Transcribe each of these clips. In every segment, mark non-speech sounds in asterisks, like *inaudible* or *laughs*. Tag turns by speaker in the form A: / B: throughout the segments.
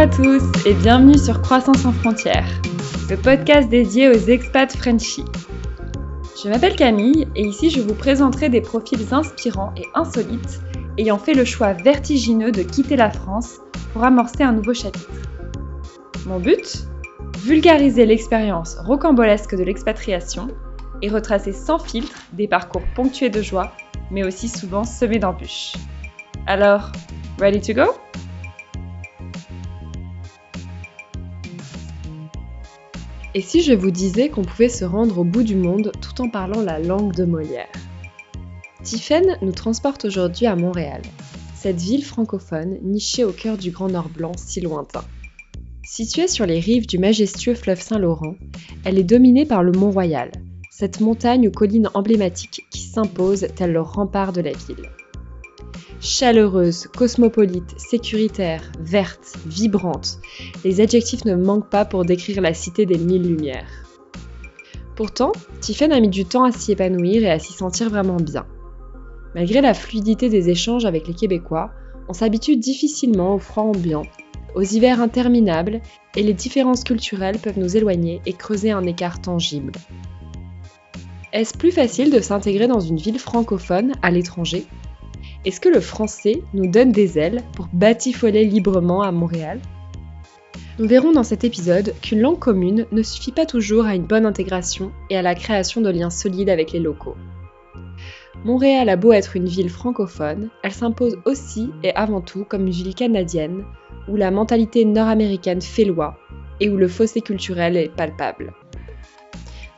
A: À tous et bienvenue sur Croissance sans frontières, le podcast dédié aux expats Frenchies. Je m'appelle Camille et ici je vous présenterai des profils inspirants et insolites ayant fait le choix vertigineux de quitter la France pour amorcer un nouveau chapitre. Mon but? Vulgariser l'expérience rocambolesque de l'expatriation et retracer sans filtre des parcours ponctués de joie, mais aussi souvent semés d'embûches. Alors, ready to go? Et si je vous disais qu'on pouvait se rendre au bout du monde tout en parlant la langue de Molière? Tiphaine nous transporte aujourd'hui à Montréal, cette ville francophone nichée au cœur du Grand Nord blanc si lointain. Située sur les rives du majestueux fleuve Saint-Laurent, elle est dominée par le Mont Royal, cette montagne aux collines emblématiques qui s'impose tel le rempart de la ville. Chaleureuse, cosmopolite, sécuritaire, verte, vibrante, les adjectifs ne manquent pas pour décrire la cité des mille lumières. Pourtant, Tiffen a mis du temps à s'y épanouir et à s'y sentir vraiment bien. Malgré la fluidité des échanges avec les Québécois, on s'habitue difficilement au froid ambiant, aux hivers interminables, et les différences culturelles peuvent nous éloigner et creuser un écart tangible. Est-ce plus facile de s'intégrer dans une ville francophone à l'étranger est-ce que le français nous donne des ailes pour batifoler librement à Montréal? Nous verrons dans cet épisode qu'une langue commune ne suffit pas toujours à une bonne intégration et à la création de liens solides avec les locaux. Montréal a beau être une ville francophone, elle s'impose aussi et avant tout comme une ville canadienne, où la mentalité nord-américaine fait loi et où le fossé culturel est palpable.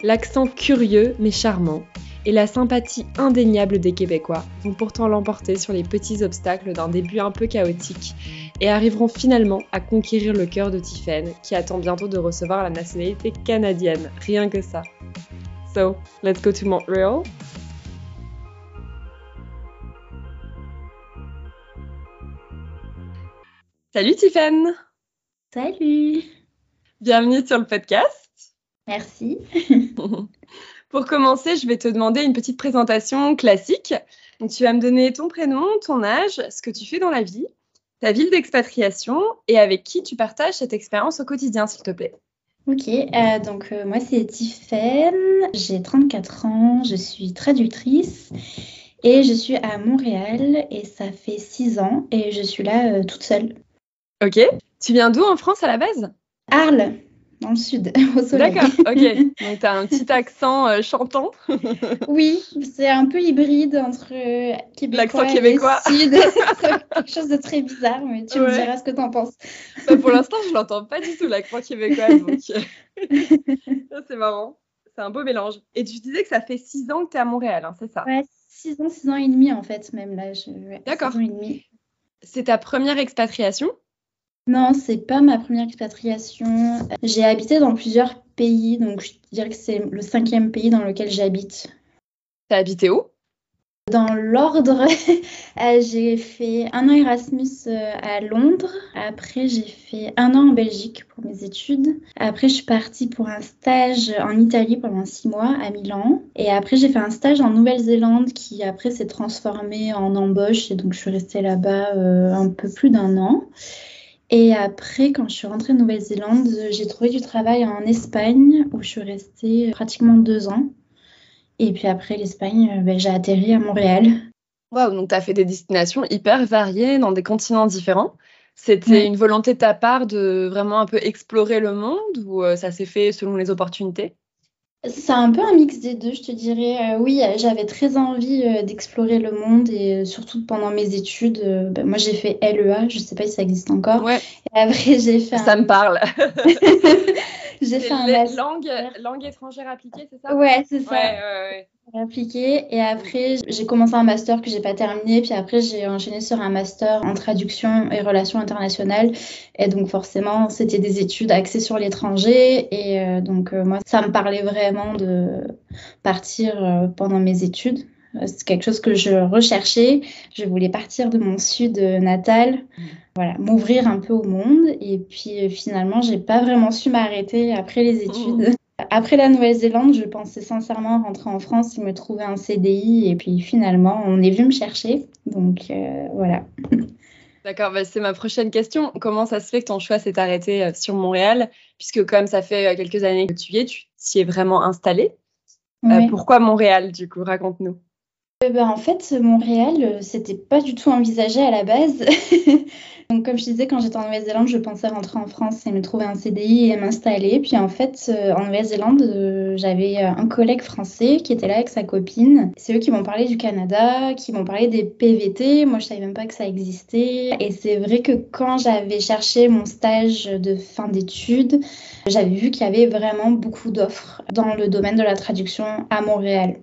A: L'accent curieux mais charmant et la sympathie indéniable des Québécois vont pourtant l'emporter sur les petits obstacles d'un début un peu chaotique et arriveront finalement à conquérir le cœur de Tiffen qui attend bientôt de recevoir la nationalité canadienne, rien que ça. So, let's go to Montreal. Salut Tiffen
B: Salut
A: Bienvenue sur le podcast.
B: Merci. *laughs*
A: Pour commencer, je vais te demander une petite présentation classique. Donc, tu vas me donner ton prénom, ton âge, ce que tu fais dans la vie, ta ville d'expatriation et avec qui tu partages cette expérience au quotidien, s'il te plaît.
B: Ok, euh, donc euh, moi c'est Tiffaine, j'ai 34 ans, je suis traductrice et je suis à Montréal et ça fait 6 ans et je suis là euh, toute seule.
A: Ok, tu viens d'où en France à la base?
B: Arles dans le sud, *laughs* au soleil.
A: D'accord, ok. Donc, tu as un petit accent euh, chantant. *laughs*
B: oui, c'est un peu hybride entre euh, québécois,
A: québécois.
B: et sud. *laughs* quelque chose de très bizarre, mais tu me diras ce que tu en penses.
A: Bah, pour l'instant, je l'entends pas du tout, l'accent québécois. Donc... c'est marrant. C'est un beau mélange. Et tu disais que ça fait six ans que tu es à Montréal, hein, c'est ça?
B: Ouais, six ans, six ans et demi en fait, même là.
A: D'accord. C'est ta première expatriation?
B: Non, c'est pas ma première expatriation. J'ai habité dans plusieurs pays, donc je dirais que c'est le cinquième pays dans lequel j'habite.
A: T'as habité où?
B: Dans l'ordre, *laughs* euh, j'ai fait un an Erasmus euh, à Londres. Après, j'ai fait un an en Belgique pour mes études. Après, je suis partie pour un stage en Italie pendant six mois à Milan. Et après, j'ai fait un stage en Nouvelle-Zélande qui après s'est transformé en embauche. Et donc, je suis restée là-bas euh, un peu plus d'un an. Et après, quand je suis rentrée de Nouvelle-Zélande, j'ai trouvé du travail en Espagne où je suis restée pratiquement deux ans. Et puis après l'Espagne, ben, j'ai atterri à Montréal.
A: Waouh, donc tu as fait des destinations hyper variées dans des continents différents. C'était une volonté de ta part de vraiment un peu explorer le monde ou euh, ça s'est fait selon les opportunités?
B: C'est un peu un mix des deux, je te dirais. Euh, oui, j'avais très envie euh, d'explorer le monde et euh, surtout pendant mes études. Ben, moi, j'ai fait LEA, je ne sais pas si ça existe encore.
A: Ouais.
B: Et après, j'ai fait.
A: Ça me parle. *laughs*
B: j'ai fait un
A: langue, langue étrangère appliquée, c'est ça?
B: Ouais, c'est ça.
A: Ouais, ouais, ouais
B: appliqué et après j'ai commencé un master que j'ai pas terminé. Puis après j'ai enchaîné sur un master en traduction et relations internationales. Et donc forcément c'était des études axées sur l'étranger. Et euh, donc euh, moi ça me parlait vraiment de partir euh, pendant mes études. C'est quelque chose que je recherchais. Je voulais partir de mon sud natal. Mmh. voilà m'ouvrir un peu au monde. Et puis finalement j'ai pas vraiment su m'arrêter après les études après la Nouvelle-Zélande, je pensais sincèrement rentrer en France et me trouver un CDI. Et puis finalement, on est venu me chercher. Donc euh, voilà. *laughs*
A: D'accord, bah, c'est ma prochaine question. Comment ça se fait que ton choix s'est arrêté euh, sur Montréal? Puisque comme ça fait euh, quelques années que tu y es, tu t'y es vraiment installé. Euh, pourquoi Montréal, du coup? Raconte-nous.
B: Ben, en fait, Montréal, c'était pas du tout envisagé à la base. *laughs* Donc, comme je disais, quand j'étais en Nouvelle-Zélande, je pensais rentrer en France et me trouver un CDI et m'installer. Puis en fait, euh, en Nouvelle-Zélande, euh, j'avais euh, un collègue français qui était là avec sa copine. C'est eux qui m'ont parlé du Canada, qui m'ont parlé des PVT. Moi, je savais même pas que ça existait. Et c'est vrai que quand j'avais cherché mon stage de fin d'études, j'avais vu qu'il y avait vraiment beaucoup d'offres dans le domaine de la traduction à Montréal.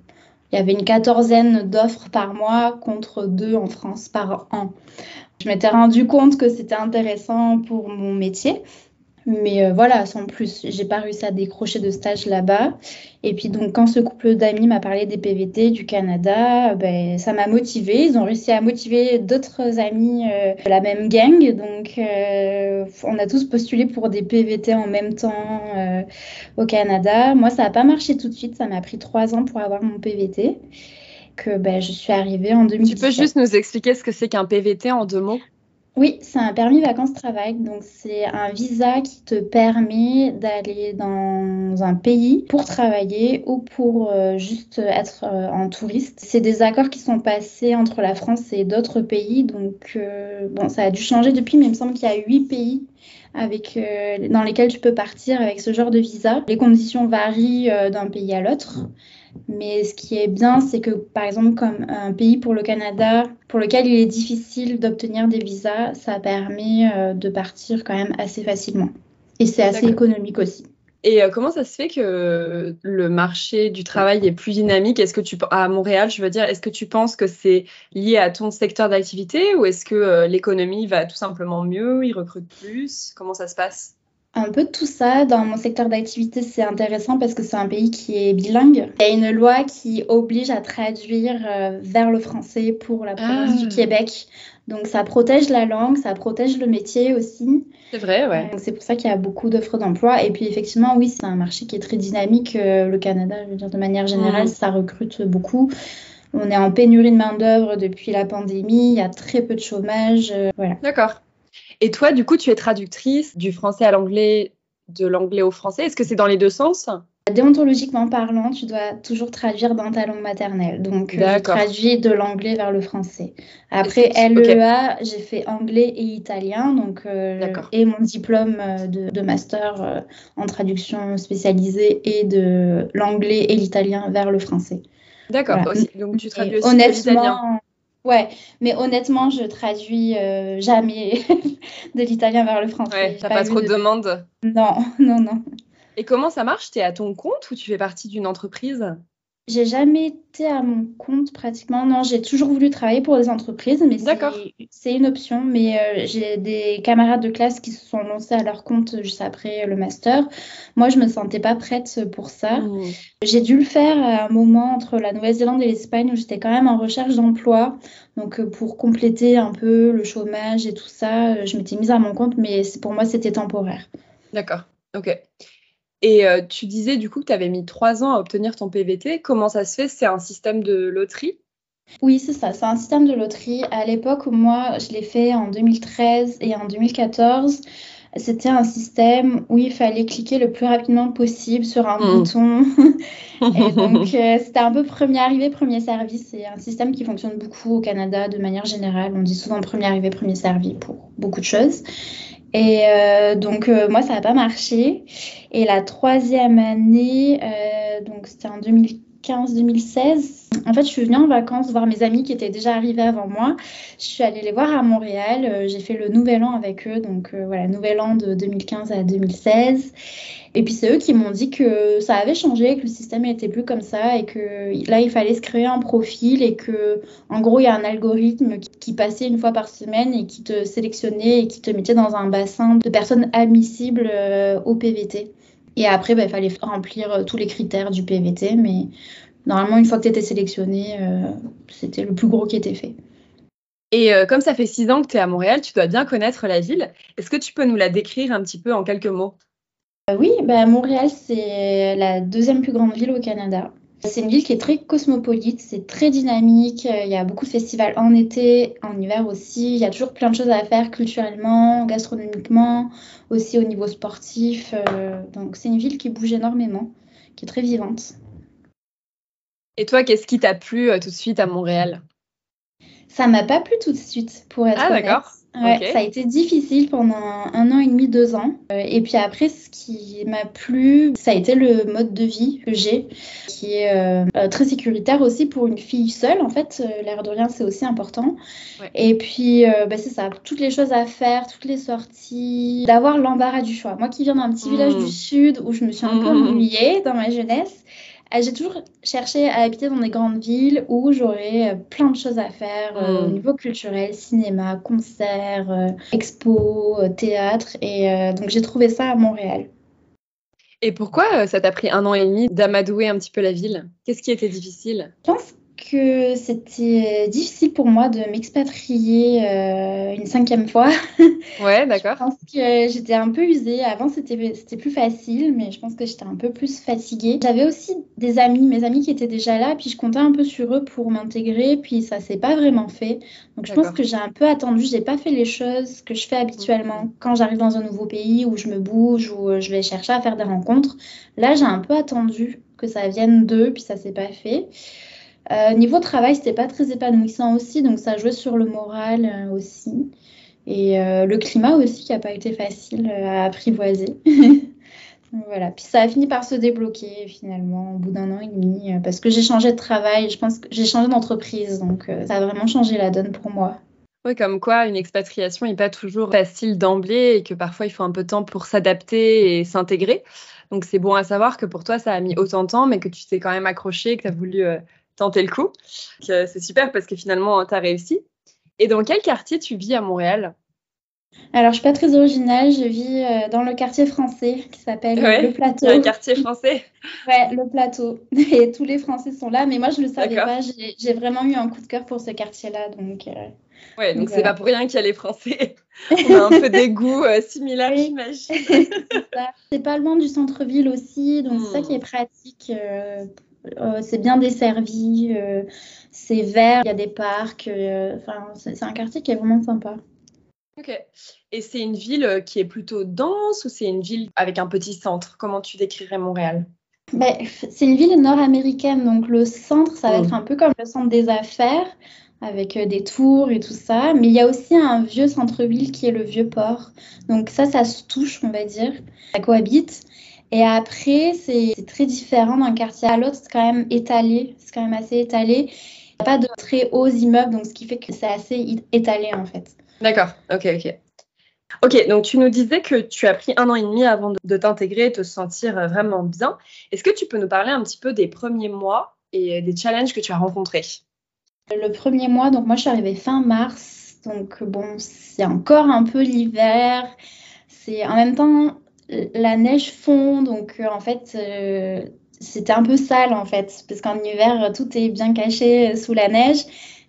B: Il y avait une quatorzaine d'offres par mois contre deux en France par an. Je m'étais rendu compte que c'était intéressant pour mon métier. Mais euh, voilà, sans plus, j'ai pas réussi à décrocher de stage là-bas. Et puis donc quand ce couple d'amis m'a parlé des PVT du Canada, ben, ça m'a motivée. Ils ont réussi à motiver d'autres amis euh, de la même gang. Donc euh, on a tous postulé pour des PVT en même temps au Canada. Moi, ça n'a pas marché tout de suite. Ça m'a pris trois ans pour avoir mon PVT que ben, je suis arrivée en 2017.
A: Tu peux juste nous expliquer ce que c'est qu'un PVT en deux mots?
B: Oui, c'est un permis vacances-travail. Donc, c'est un visa qui te permet d'aller dans un pays pour travailler ou pour euh, juste être euh, en touriste. C'est des accords qui sont passés entre la France et d'autres pays. Donc, euh, bon, ça a dû changer depuis, mais il me semble qu'il y a huit pays dans lesquels tu peux partir avec ce genre de visa. Les conditions varient d'un pays à l'autre. Mais ce qui est bien, c'est que par exemple, comme un pays pour le Canada, pour lequel il est difficile d'obtenir des visas, ça permet euh, de partir quand même assez facilement. Et c'est assez économique aussi.
A: Et euh, comment ça se fait que le marché du travail est plus dynamique? Est-ce que tu à Montréal, je veux dire, est-ce que tu penses que c'est lié à ton secteur d'activité ou est-ce que euh, l'économie va tout simplement mieux, ils recrutent plus? Comment ça se passe?
B: Un peu de tout ça. Dans mon secteur d'activité, c'est intéressant parce que c'est un pays qui est bilingue. Il y a une loi qui oblige à traduire euh, vers le français pour la province du ah. Québec. Donc ça protège la langue, ça protège le métier aussi.
A: C'est vrai, ouais.
B: c'est pour ça qu'il y a beaucoup d'offres d'emploi. Et puis effectivement, oui, c'est un marché qui est très dynamique. Euh, le Canada, je veux dire, de manière générale, ça recrute beaucoup. On est en pénurie de main-d'œuvre depuis la pandémie, il y a très peu de chômage. Euh, voilà.
A: D'accord. Et toi, du coup, tu es traductrice du français à l'anglais, de l'anglais au français. Est-ce que c'est dans les deux sens?
B: Déontologiquement parlant, tu dois toujours traduire dans ta langue maternelle. Donc, euh, je traduis de l'anglais vers le français. Après LEA, j'ai fait anglais et italien. Donc, euh, et mon diplôme euh, de, master en traduction spécialisée et de l'anglais et l'italien vers le français.
A: D'accord. Donc, tu traduis aussi l'italien
B: Ouais, mais honnêtement, je traduis euh, jamais *laughs* de l'italien vers le français.
A: Ouais, t'as pas, trop de demandes
B: Non, *laughs* non, non.
A: Et comment ça marche? T'es à ton compte ou tu fais partie d'une entreprise?
B: J'ai jamais été à mon compte pratiquement. Non, j'ai toujours voulu travailler pour des entreprises, mais c'est une option. Mais euh, j'ai des camarades de classe qui se sont lancés à leur compte juste après le master. Moi, je me sentais pas prête pour ça. Mmh. J'ai dû le faire à un moment entre la Nouvelle-Zélande et l'Espagne où j'étais quand même en recherche d'emploi. Donc, euh, pour compléter un peu le chômage et tout ça, euh, je m'étais mise à mon compte, mais pour moi, c'était temporaire.
A: D'accord. Ok. Et euh, tu disais du coup que tu avais mis trois ans à obtenir ton PVT. Comment ça se fait? C'est un système de loterie?
B: Oui, c'est ça. C'est un système de loterie. À l'époque, moi, je l'ai fait en 2013 et en 2014. C'était un système où il fallait cliquer le plus rapidement possible sur un hmm. bouton. *laughs* et donc, euh, c'était un peu premier arrivé, premier servi. C'est un système qui fonctionne beaucoup au Canada de manière générale. On dit souvent premier arrivé, premier servi pour beaucoup de choses. Et euh, donc, euh, moi, ça n'a pas marché. Et la troisième année, euh, donc c'était en 2015-2016, en fait, je suis venue en vacances voir mes amis qui étaient déjà arrivés avant moi. Je suis allée les voir à Montréal. J'ai fait le nouvel an avec eux. Donc, voilà, nouvel an de 2015 à 2016. Et puis c'est eux qui m'ont dit que ça avait changé, que le système n'était plus comme ça et que là il fallait se créer un profil et que en gros il y a un algorithme qui, passait une fois par semaine et qui te sélectionnait et qui te mettait dans un bassin de personnes admissibles euh, au PVT. Et après bah, il fallait remplir euh, tous les critères du PVT, mais normalement une fois que tu étais sélectionné, euh, c'était le plus gros qui était fait.
A: Et comme ça fait six ans que tu es à Montréal, tu dois bien connaître la ville. Est-ce que tu peux nous la décrire un petit peu en quelques mots?
B: Euh, oui, bah, Montréal, c'est la deuxième plus grande ville au Canada. C'est une ville qui est très cosmopolite, c'est très dynamique, il y a beaucoup de festivals en été, en hiver aussi, il y a toujours plein de choses à faire culturellement, gastronomiquement, aussi au niveau sportif. Euh, donc c'est une ville qui bouge énormément, qui est très vivante.
A: Et toi, qu'est-ce qui t'a plu euh, tout de suite à Montréal?
B: Ça m'a pas plu tout de suite, pour être
A: ah, d'accord.
B: Ouais, ça a été difficile pendant un an et demi, deux ans. Euh, et puis après, ce qui m'a plu, ça a été le mode de vie que j'ai, qui est euh, euh, très sécuritaire aussi pour une fille seule. En fait, l'air de rien, c'est aussi important. Et puis, bah, c'est ça, toutes les choses à faire, toutes les sorties, d'avoir l'embarras du choix. Moi qui viens d'un petit village du mmh. sud où je me suis un peu *laughs* ennuyée dans ma jeunesse, j'ai toujours cherché à habiter dans des grandes villes où j'aurais euh, plein de choses à faire euh, au hmm. niveau culturel, cinéma, concerts, expos, théâtre. Et donc j'ai trouvé ça à Montréal.
A: Et pourquoi ça t'a pris un an et demi d'amadouer un petit peu la ville? Qu'est-ce qui était difficile?
B: Je pense que c'était difficile pour moi de m'expatrier euh, une cinquième fois. *laughs*
A: Ouais, d'accord.
B: je pense que j'étais un peu usée. Avant, c'était plus facile, mais je pense que j'étais un peu plus fatiguée. J'avais aussi des amis, mes amis qui étaient déjà là, puis je comptais un peu sur eux pour m'intégrer, puis ça s'est pas vraiment fait. Donc je pense que j'ai un peu attendu. J'ai pas fait les choses que je fais habituellement quand j'arrive dans un nouveau pays où je me bouge, où je vais chercher à faire des rencontres. Là, j'ai un peu attendu que ça vienne d'eux, puis ça s'est pas fait. Euh, niveau travail, c'était pas très épanouissant aussi, donc ça jouait sur le moral euh, aussi. Et euh, le climat aussi qui n'a pas été facile à apprivoiser. *laughs* voilà. Puis ça a fini par se débloquer finalement au bout d'un an et demi parce que j'ai changé de travail, je pense que j'ai changé d'entreprise, donc ça a vraiment changé la donne pour moi.
A: Oui, comme quoi une expatriation n'est pas toujours facile d'emblée et que parfois il faut un peu de temps pour s'adapter et s'intégrer. Donc c'est bon à savoir que pour toi ça a mis autant de temps, mais que tu t'es quand même accroché, que tu as voulu tenter le coup. Euh, c'est super parce que finalement, tu as réussi. Et dans quel quartier tu vis à Montréal?
B: Alors, je suis pas très originale. Je vis euh, dans le quartier français qui s'appelle le Plateau.
A: Un quartier français.
B: ouais, le Plateau. *laughs* *laughs* Et tous les Français sont là, mais moi je le savais pas. J'ai vraiment eu un coup de cœur pour ce quartier-là, donc.
A: Euh, ouais, donc c'est pas pour rien qu'il y a les Français. *laughs* On a un peu des goûts similaires, j'imagine.
B: c'est pas loin du centre-ville aussi, donc c'est ça qui est pratique c'est bien desservi, euh, c'est vert, il y a des parcs. Euh, enfin, c'est un quartier qui est vraiment sympa.
A: Ok. Et c'est une ville qui est plutôt dense ou c'est une ville avec un petit centre? Comment tu décrirais Montréal?
B: Ben, C'est une ville nord-américaine, donc le centre, ça va mm. être un peu comme le centre des affaires, avec des tours et tout ça. Mais il y a aussi un vieux centre-ville qui est le vieux port. Donc ça, ça se touche, on va dire. Ça cohabite. Et après, c'est très différent d'un quartier à l'autre. C'est quand même étalé. C'est quand même assez étalé. Il n'y a pas de très hauts immeubles, donc ce qui fait que c'est assez étalé en fait.
A: D'accord. Ok, ok. Ok, donc tu nous disais que tu as pris un an et demi avant de, t'intégrer et te sentir euh, vraiment bien. Est-ce que tu peux nous parler un petit peu des premiers mois et des challenges que tu as rencontrés?
B: Le premier mois, donc moi je suis arrivée fin mars, donc bon, c'est encore un peu l'hiver. C'est en même temps, la neige fond, donc euh, en fait, euh, c'était un peu sale en fait, parce qu'en hiver, tout est bien caché sous la neige.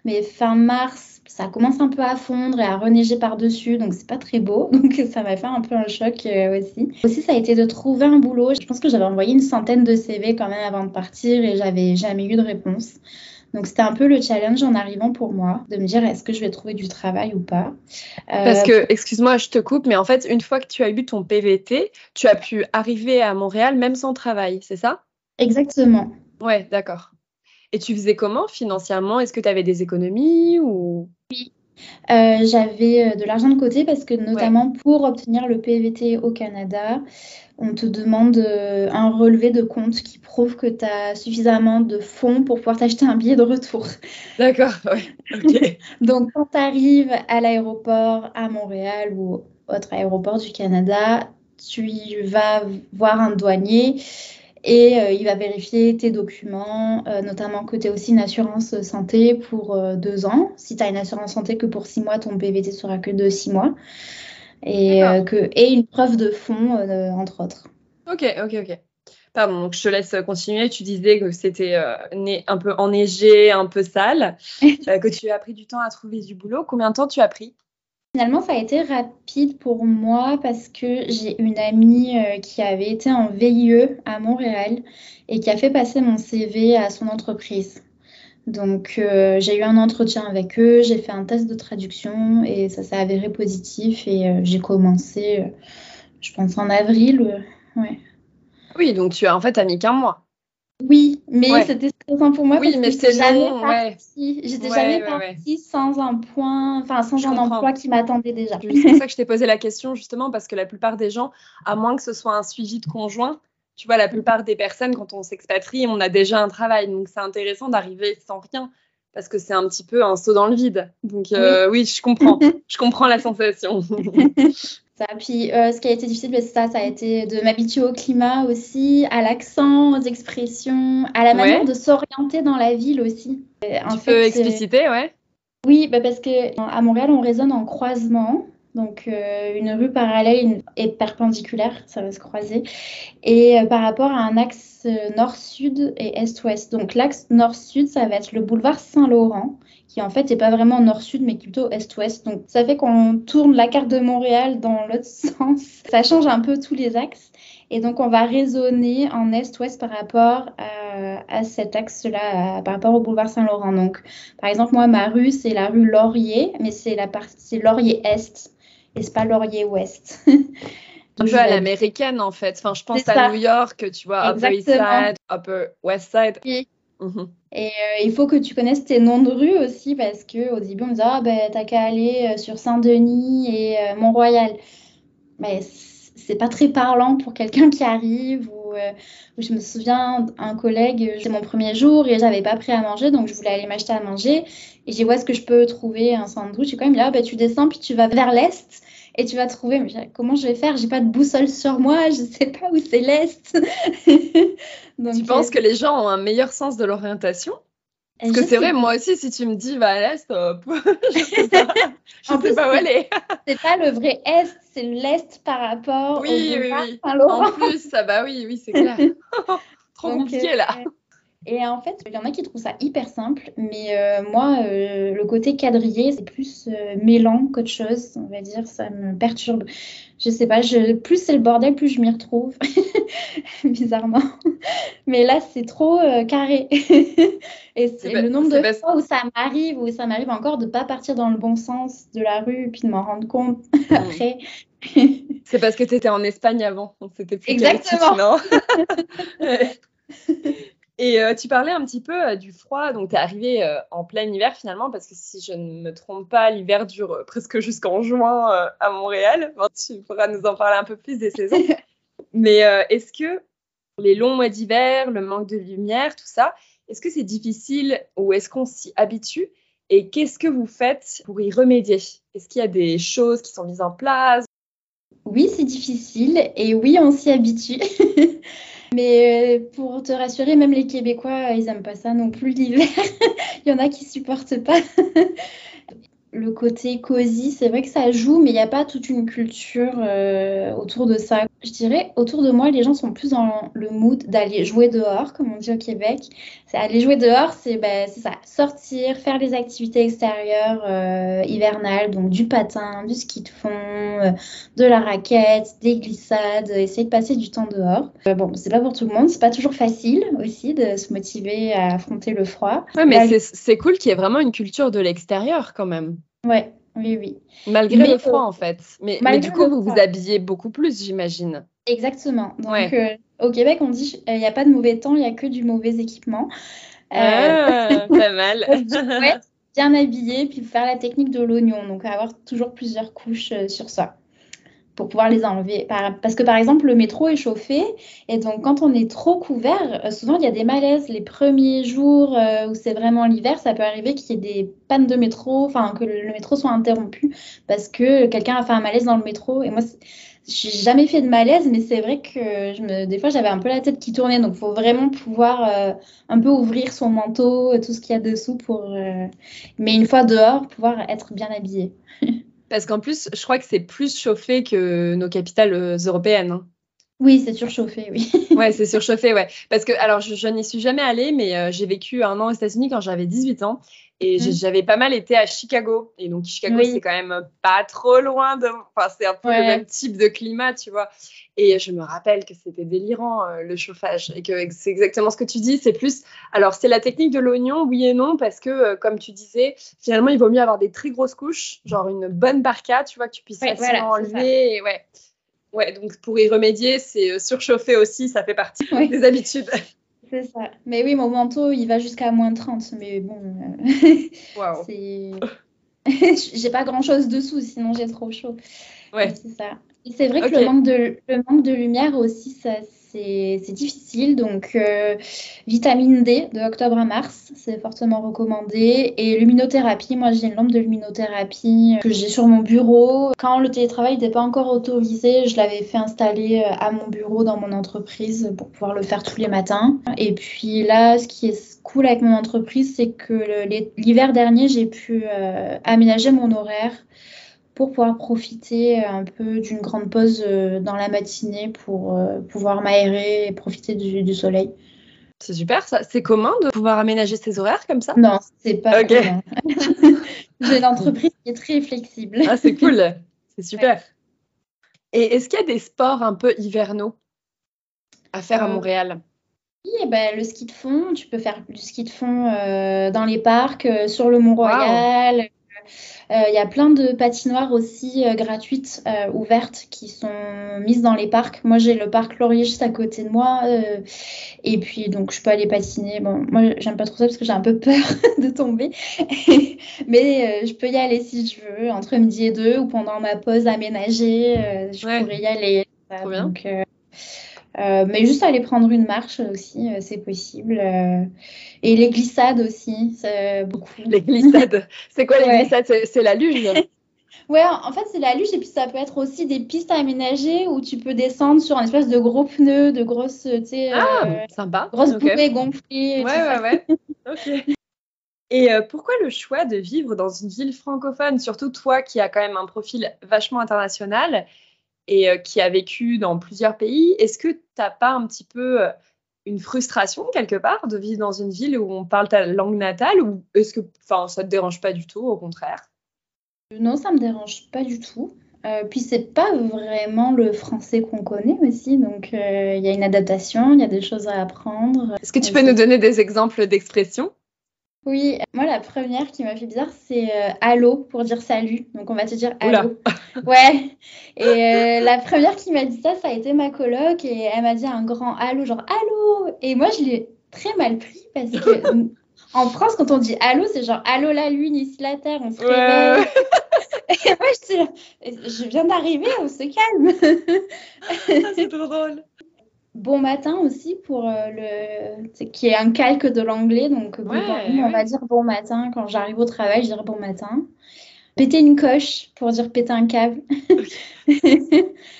B: Mais fin mars, ça commence un peu à fondre et à reneiger par-dessus, donc c'est pas très beau. *laughs* Donc ça m'a fait un peu un choc euh, aussi. Aussi, ça a été de trouver un boulot. Je pense que j'avais envoyé une centaine de CV quand même avant de partir et j'avais jamais eu de réponse. Donc c'était un peu le challenge en arrivant pour moi, de me dire est-ce que je vais trouver du travail ou pas?
A: Euh, Parce que, excuse-moi, je te coupe, mais en fait, une fois que tu as eu ton PVT, tu as pu arriver à Montréal même sans travail, c'est ça?
B: Exactement.
A: Ouais, d'accord. Et tu faisais comment financièrement? Est-ce que tu avais des économies ou?
B: Oui, euh, j'avais euh, de l'argent de côté parce que notamment pour obtenir le PVT au Canada, on te demande euh, un relevé de compte qui prouve que tu as suffisamment de fonds pour pouvoir t'acheter un billet de retour.
A: D'accord, oui. *laughs*
B: Donc quand tu arrives à l'aéroport à Montréal ou autre aéroport du Canada, tu vas voir un douanier et euh, il va vérifier tes documents, euh, notamment que tu as aussi une assurance santé pour euh, deux ans. Si tu as une assurance santé que pour six mois, ton PVT sera que de six mois. Et, que, et une preuve de fonds, entre autres.
A: Ok, ok, ok. Pardon, donc je te laisse continuer. Tu disais que c'était un peu enneigé, un peu sale, *laughs* que tu as pris du temps à trouver du boulot. Combien de temps tu as pris?
B: Finalement, ça a été rapide pour moi parce que j'ai une amie euh, qui avait été en VIE à Montréal et qui a fait passer mon CV à son entreprise. Donc, euh, j'ai eu un entretien avec eux, j'ai fait un test de traduction et ça s'est avéré positif et euh, j'ai commencé, je pense, en avril. ouais.
A: Oui, donc tu as en fait as mis qu'un mois.
B: Oui, mais c'était pour moi
A: oui,
B: parce
A: mais
B: que j'étais jamais
A: long,
B: partie. J'étais
A: Ouais,
B: jamais
A: ouais,
B: partie sans un point, enfin sans
A: Je
B: un
A: comprends.
B: emploi qui m'attendait déjà.
A: C'est pour ça que je t'ai posé la question justement parce que la plupart des gens, à moins que ce soit un suivi de conjoint, tu vois, la plupart des personnes quand on s'expatrie, on a déjà un travail, donc c'est intéressant d'arriver sans rien parce que c'est un petit peu un saut dans le vide. Donc euh, oui, je comprends, je comprends la sensation. *laughs*
B: Ça. Puis euh, ce qui a été difficile, c'est ça, ça a été de m'habituer au climat aussi, à l'accent, aux expressions, à la manière
A: Ouais.
B: de s'orienter dans la ville aussi. Euh, en
A: tu
B: fait,
A: peux expliciter, ouais.
B: Oui, bah parce que à Montréal, on raisonne en croisement. Donc, euh, une rue parallèle est perpendiculaire, ça va se croiser. Et euh, par rapport à un axe euh, nord-sud et est-ouest. Donc, l'axe nord-sud, ça va être le boulevard Saint-Laurent, qui en fait n'est pas vraiment nord-sud, mais plutôt est-ouest. Donc, ça fait qu'on tourne la carte de Montréal dans l'autre *laughs* sens. Ça change un peu tous les axes. Et donc, on va raisonner en est-ouest par rapport à, à cet axe-là, par rapport au boulevard Saint-Laurent. Donc, par exemple, moi, ma rue, c'est la rue Laurier, mais c'est la partie, c'est Laurier Est et c'est pas Laurier Ouest. *laughs*
A: Un peu à l'américaine en fait. Enfin, je pense à. New York, tu vois, Upper East. Side, Upper West Side.
B: Oui.
A: Mhm.
B: Et euh, il faut que tu connaisses tes noms de rue aussi parce que au début on me disait ah ben t'as qu'à aller euh, sur Saint-Denis et euh, Mont-Royal. Mais c'est pas très parlant pour quelqu'un qui arrive ou, euh, ou je me souviens d'un collègue, euh, c'était mon premier jour et j'avais pas pris à manger donc je voulais aller m'acheter à manger. Et j'ai dit où est-ce que je peux trouver un sandwich? Et quand même là ben tu descends puis tu vas vers l'est et tu vas trouver. Mais comment je vais faire? J'ai pas de boussole sur moi je sais pas où c'est l'est. *laughs*
A: Tu
B: euh,
A: penses que les gens ont un meilleur sens de l'orientation? Parce que c'est vrai, moi aussi, si tu me dis va à l'est, je sais pas, je sais pas où aller.
B: C'est pas le vrai Est, c'est l'Est par rapport
A: Oui,
B: au
A: oui, oui. En plus, ça bah oui, oui, c'est clair. *laughs* Trop
B: Donc,
A: compliqué
B: euh,
A: là.
B: Et en fait, il y en a qui trouvent ça hyper simple, mais euh, moi, euh, le côté quadrillé, c'est plus euh, mêlant qu'autre chose, on va dire, ça me perturbe. Je sais pas, je, plus c'est le bordel, plus je m'y retrouve, *laughs* bizarrement. Mais là, c'est trop euh, carré. *laughs* Et c'est le nombre de fois où ça m'arrive, où ça m'arrive encore de pas partir dans le bon sens de la rue, puis de m'en rendre compte après.
A: C'est parce que tu étais en Espagne avant, donc c'était plus
B: Exactement.
A: non? *laughs* Et euh, tu parlais un petit peu euh, du froid, donc tu es arrivé euh, en plein hiver finalement, parce que si je ne me trompe pas, l'hiver dure presque *laughs* jusqu'en juin à Montréal. Tu pourras nous en parler un peu plus des saisons. *laughs* Mais est-ce que les longs mois d'hiver, le manque de lumière, tout ça, est-ce que c'est difficile ou est-ce qu'on s'y habitue? Et qu'est-ce que vous faites pour y remédier? Est-ce qu'il y a des choses qui sont mises en place?
B: Oui, c'est difficile et oui, on s'y habitue. *laughs* Mais euh, pour te rassurer, même les Québécois, ils aiment pas ça non plus l'hiver. *laughs* Il y en a qui supportent pas. Le côté cosy, c'est vrai que ça joue, mais il n'y a pas toute une culture euh, autour de ça. Je dirais, autour de moi, les gens sont plus dans le mood d'aller jouer dehors, comme on dit au Québec. C'est aller jouer dehors, c'est ben, c'est ça, sortir, faire les activités extérieures euh, hivernales, donc du patin, du ski de fond, euh, de la raquette, des glissades, essayer de passer du temps dehors. Euh, bon, c'est pas pour tout le monde, c'est pas toujours facile aussi de se motiver à affronter le froid.
A: Ouais, mais c'est cool qu'il y ait vraiment une culture de l'extérieur quand même,
B: Ouais, oui, oui.
A: malgré
B: Mais,
A: le froid
B: euh,
A: en fait. Mais, du coup, vous vous
B: froid.
A: habillez beaucoup plus, j'imagine.
B: Exactement. Donc,
A: Ouais.
B: euh, au Québec, on dit il n'y a pas de mauvais temps, il n'y a que du mauvais équipement. Euh,
A: Ah, *laughs* pas mal.
B: ouais, bien habillé, puis faire la technique de l'oignon, donc avoir toujours plusieurs couches euh, sur soi pour pouvoir les enlever. Par- Parce que par exemple, le métro est chauffé, et donc quand on est trop couvert, euh, souvent il y a des malaises. Les premiers jours euh, où c'est vraiment l'hiver, ça peut arriver qu'il y ait des pannes de métro, enfin que le, métro soit interrompu parce que quelqu'un a fait un malaise dans le métro. Et moi, j'ai jamais fait de malaise, mais c'est vrai que je me, des fois j'avais un peu la tête qui tournait, donc faut vraiment pouvoir euh, un peu ouvrir son manteau, tout ce qu'il y a dessous pour, mais une fois dehors, pouvoir être bien habillé. *laughs*
A: Parce qu'en plus, je crois que c'est plus chauffé que nos capitales euh, européennes.
B: Oui, c'est surchauffé, oui. *laughs*
A: ouais, c'est surchauffé, ouais. Parce que, alors, je, n'y suis jamais allée, mais euh, j'ai vécu un an aux États-Unis quand j'avais 18 ans. Et mmh. j'avais pas mal été à Chicago. Et donc, Chicago, c'est quand même pas trop loin de. Enfin, c'est un peu le même type de climat, tu vois. Et je me rappelle que c'était délirant, euh, le chauffage. Et que c'est exactement ce que tu dis. C'est plus. Alors, c'est la technique de l'oignon, oui et non, parce que, euh, comme tu disais, finalement, il vaut mieux avoir des très grosses couches, genre une bonne parka, tu vois, que tu puisses facilement enlever. Et ouais. Ouais, donc pour y remédier, c'est euh, surchauffer aussi, ça fait partie des habitudes. *laughs*
B: C'est ça. Mais oui, mon manteau, il va jusqu'à moins 30. Mais bon,
A: euh, *laughs* *laughs*
B: j'ai pas grand-chose dessous, sinon j'ai trop chaud.
A: Ouais.
B: C'est ça. C'est vrai que le, manque de, le manque de lumière aussi, ça, c'est difficile. Donc, euh, vitamine D de octobre à mars, c'est fortement recommandé. Et luminothérapie, moi j'ai une lampe de luminothérapie que j'ai sur mon bureau. Quand le télétravail n'était pas encore autorisé, je l'avais fait installer euh, à mon bureau dans mon entreprise pour pouvoir le faire tous les matins. Et puis là, ce qui est cool avec mon entreprise, c'est que l'hiver dernier, j'ai pu euh, aménager mon horaire pour pouvoir profiter un peu d'une grande pause euh, dans la matinée pour euh, pouvoir m'aérer et profiter du, soleil.
A: C'est super, ça. C'est commun de pouvoir aménager ses horaires comme ça?
B: Non, c'est pas commun. *laughs* J'ai une entreprise qui est très flexible.
A: Ah, c'est cool. C'est super. Et est-ce qu'il y a des sports un peu hivernaux à faire à euh, Montréal?
B: oui, eh ben, le ski de fond, tu peux faire du ski de fond dans les parcs, sur le Mont-Royal, il y a plein de patinoires aussi euh, gratuites, euh, ouvertes, qui sont mises dans les parcs. Moi, j'ai le parc Laurier juste à côté de moi. et puis, donc, je peux aller patiner. Bon, moi, j'aime pas trop ça parce que j'ai un peu peur *laughs* de tomber. *laughs* Mais je peux y aller si je veux, entre midi et deux ou pendant ma pause aménagée. je pourrais y aller.
A: Donc,
B: euh, mais juste aller prendre une marche aussi, euh, c'est possible. Euh, et les glissades aussi, c'est beaucoup. *laughs*
A: Les glissades, c'est quoi les glissades? C'est la luge? *laughs*
B: Ouais, en fait, c'est la luge et puis ça peut être aussi des pistes aménagées où tu peux descendre sur un espèce de gros pneus, de grosses, tu sais,
A: ah, sympa.
B: grosses poupées gonflées.
A: Ouais, ouais, ouais. *laughs* ok. Et pourquoi le choix de vivre dans une ville francophone, surtout toi qui as quand même un profil vachement international et euh, qui a vécu dans plusieurs pays, est-ce que tu n'as pas un petit peu euh, une frustration quelque part de vivre dans une ville où on parle ta langue natale ou est-ce que ça ne te dérange pas du tout, au contraire?
B: Non, ça ne me dérange pas du tout. Euh, puis c'est pas vraiment le français qu'on connaît aussi, donc il y a une adaptation, il y a des choses à apprendre.
A: Est-ce que tu peux nous donner des exemples d'expressions?
B: Oui, moi la première qui m'a fait bizarre, c'est euh, allô pour dire salut. Donc on va te dire allô. *laughs* Ouais. Et euh, la première qui m'a dit ça, ça a été ma coloc et elle m'a dit un grand allô, genre allô. Et moi je l'ai très mal pris parce que *laughs* en France, quand on dit allô, c'est genre allô la lune, ici la terre, on se réveille. *laughs* et moi je, je viens d'arriver, on se calme.
A: Ah, c'est drôle.
B: Bon matin aussi pour euh, le qui est un calque de l'anglais donc on va dire bon matin. Quand j'arrive au travail je dirais bon matin. Péter une coche pour dire péter un câble. *laughs*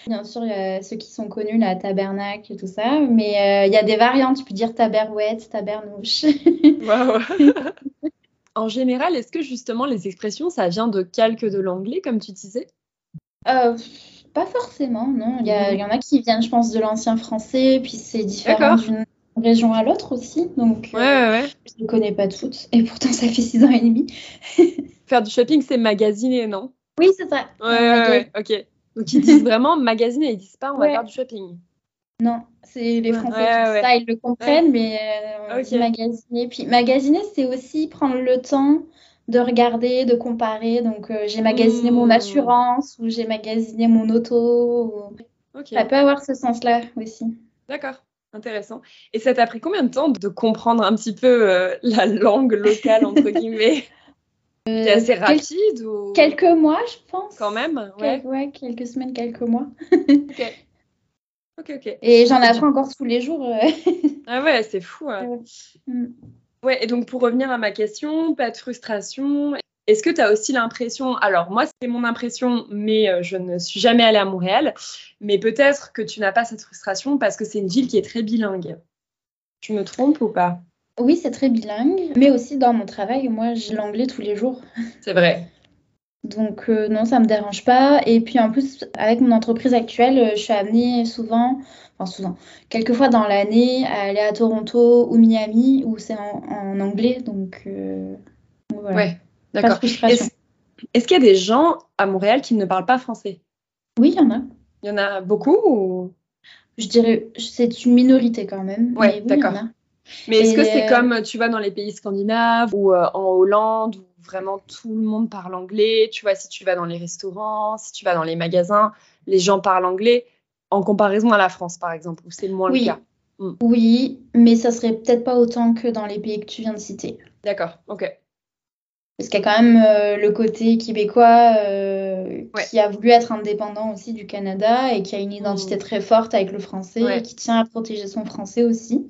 B: Bien sûr il y a ceux qui sont connus la tabernacle et tout ça mais euh, il y a des variantes. Tu peux dire taberouette tabernouche. *laughs*
A: En général est-ce que justement les expressions ça vient de calque de l'anglais comme tu disais?
B: Euh, pas forcément, non. Il y, mhm. y, en a qui viennent, je pense, de l'ancien français, puis c'est différent d'une région à l'autre aussi. Donc,
A: ouais, ouais, ouais.
B: je ne connais pas toutes. *laughs* Et pourtant, ça fait six ans et demi. *laughs*
A: Faire du shopping, c'est magasiner, non?
B: Oui, c'est ça.
A: Ouais, ouais, ok. Donc, ils disent vraiment magasiner, ils disent pas on va faire du shopping.
B: Non, c'est les Français qui ça, ils le comprennent, mais euh, on dit magasiner. Puis magasiner, c'est aussi prendre le temps de regarder, de comparer. Donc, euh, j'ai magasiné mon mmh. assurance ou j'ai magasiné mon auto. Ça peut avoir ce sens-là aussi.
A: D'accord, intéressant. Et ça t'a pris combien de temps de comprendre un petit peu euh, la langue locale, entre *laughs* guillemets? Euh, C'est assez rapide ou...
B: Quelques mois, je pense.
A: Quand même Ouais,
B: ouais quelques semaines, quelques mois.
A: ok. *laughs* Ok, ok.
B: Et j'en apprends encore tous les jours.
A: ah ouais, c'est fou. Hein. *laughs* Mmh. Ouais, et donc pour revenir à ma question, pas de frustration. Est-ce que tu as aussi l'impression, alors moi c'est mon impression, mais euh, je ne suis jamais allée à Montréal, mais peut-être que tu n'as pas cette frustration parce que c'est une ville qui est très bilingue. Tu me trompes ou pas?
B: Oui, c'est très bilingue, mais aussi dans mon travail, moi j'ai l'anglais tous les jours.
A: C'est vrai.
B: Donc non, ça me dérange pas. Et puis en plus, avec mon entreprise actuelle, je suis amenée souvent, enfin souvent, quelques fois dans l'année à aller à Toronto ou Miami où c'est en, anglais. Donc,
A: voilà. Ouais, d'accord. Est-ce qu'il y a des gens à Montréal qui ne parlent pas français?
B: Oui, il y en a.
A: Il y en a beaucoup ou...
B: Je dirais, c'est une minorité quand même.
A: Ouais, d'accord. Mais est-ce que c'est comme tu vas dans les pays scandinaves ou euh, en Hollande vraiment tout le monde parle anglais Tu vois, si tu vas dans les restaurants, si tu vas dans les magasins, les gens parlent anglais en comparaison à la France, par exemple, où c'est moins
B: le
A: cas.
B: Hmm. Oui, mais ça serait peut-être pas autant que dans les pays que tu viens de citer.
A: D'accord, ok.
B: Parce qu'il y a quand même euh, le côté québécois euh, qui a voulu être indépendant aussi du Canada et qui a une identité mmh. très forte avec le français et qui tient à protéger son français aussi.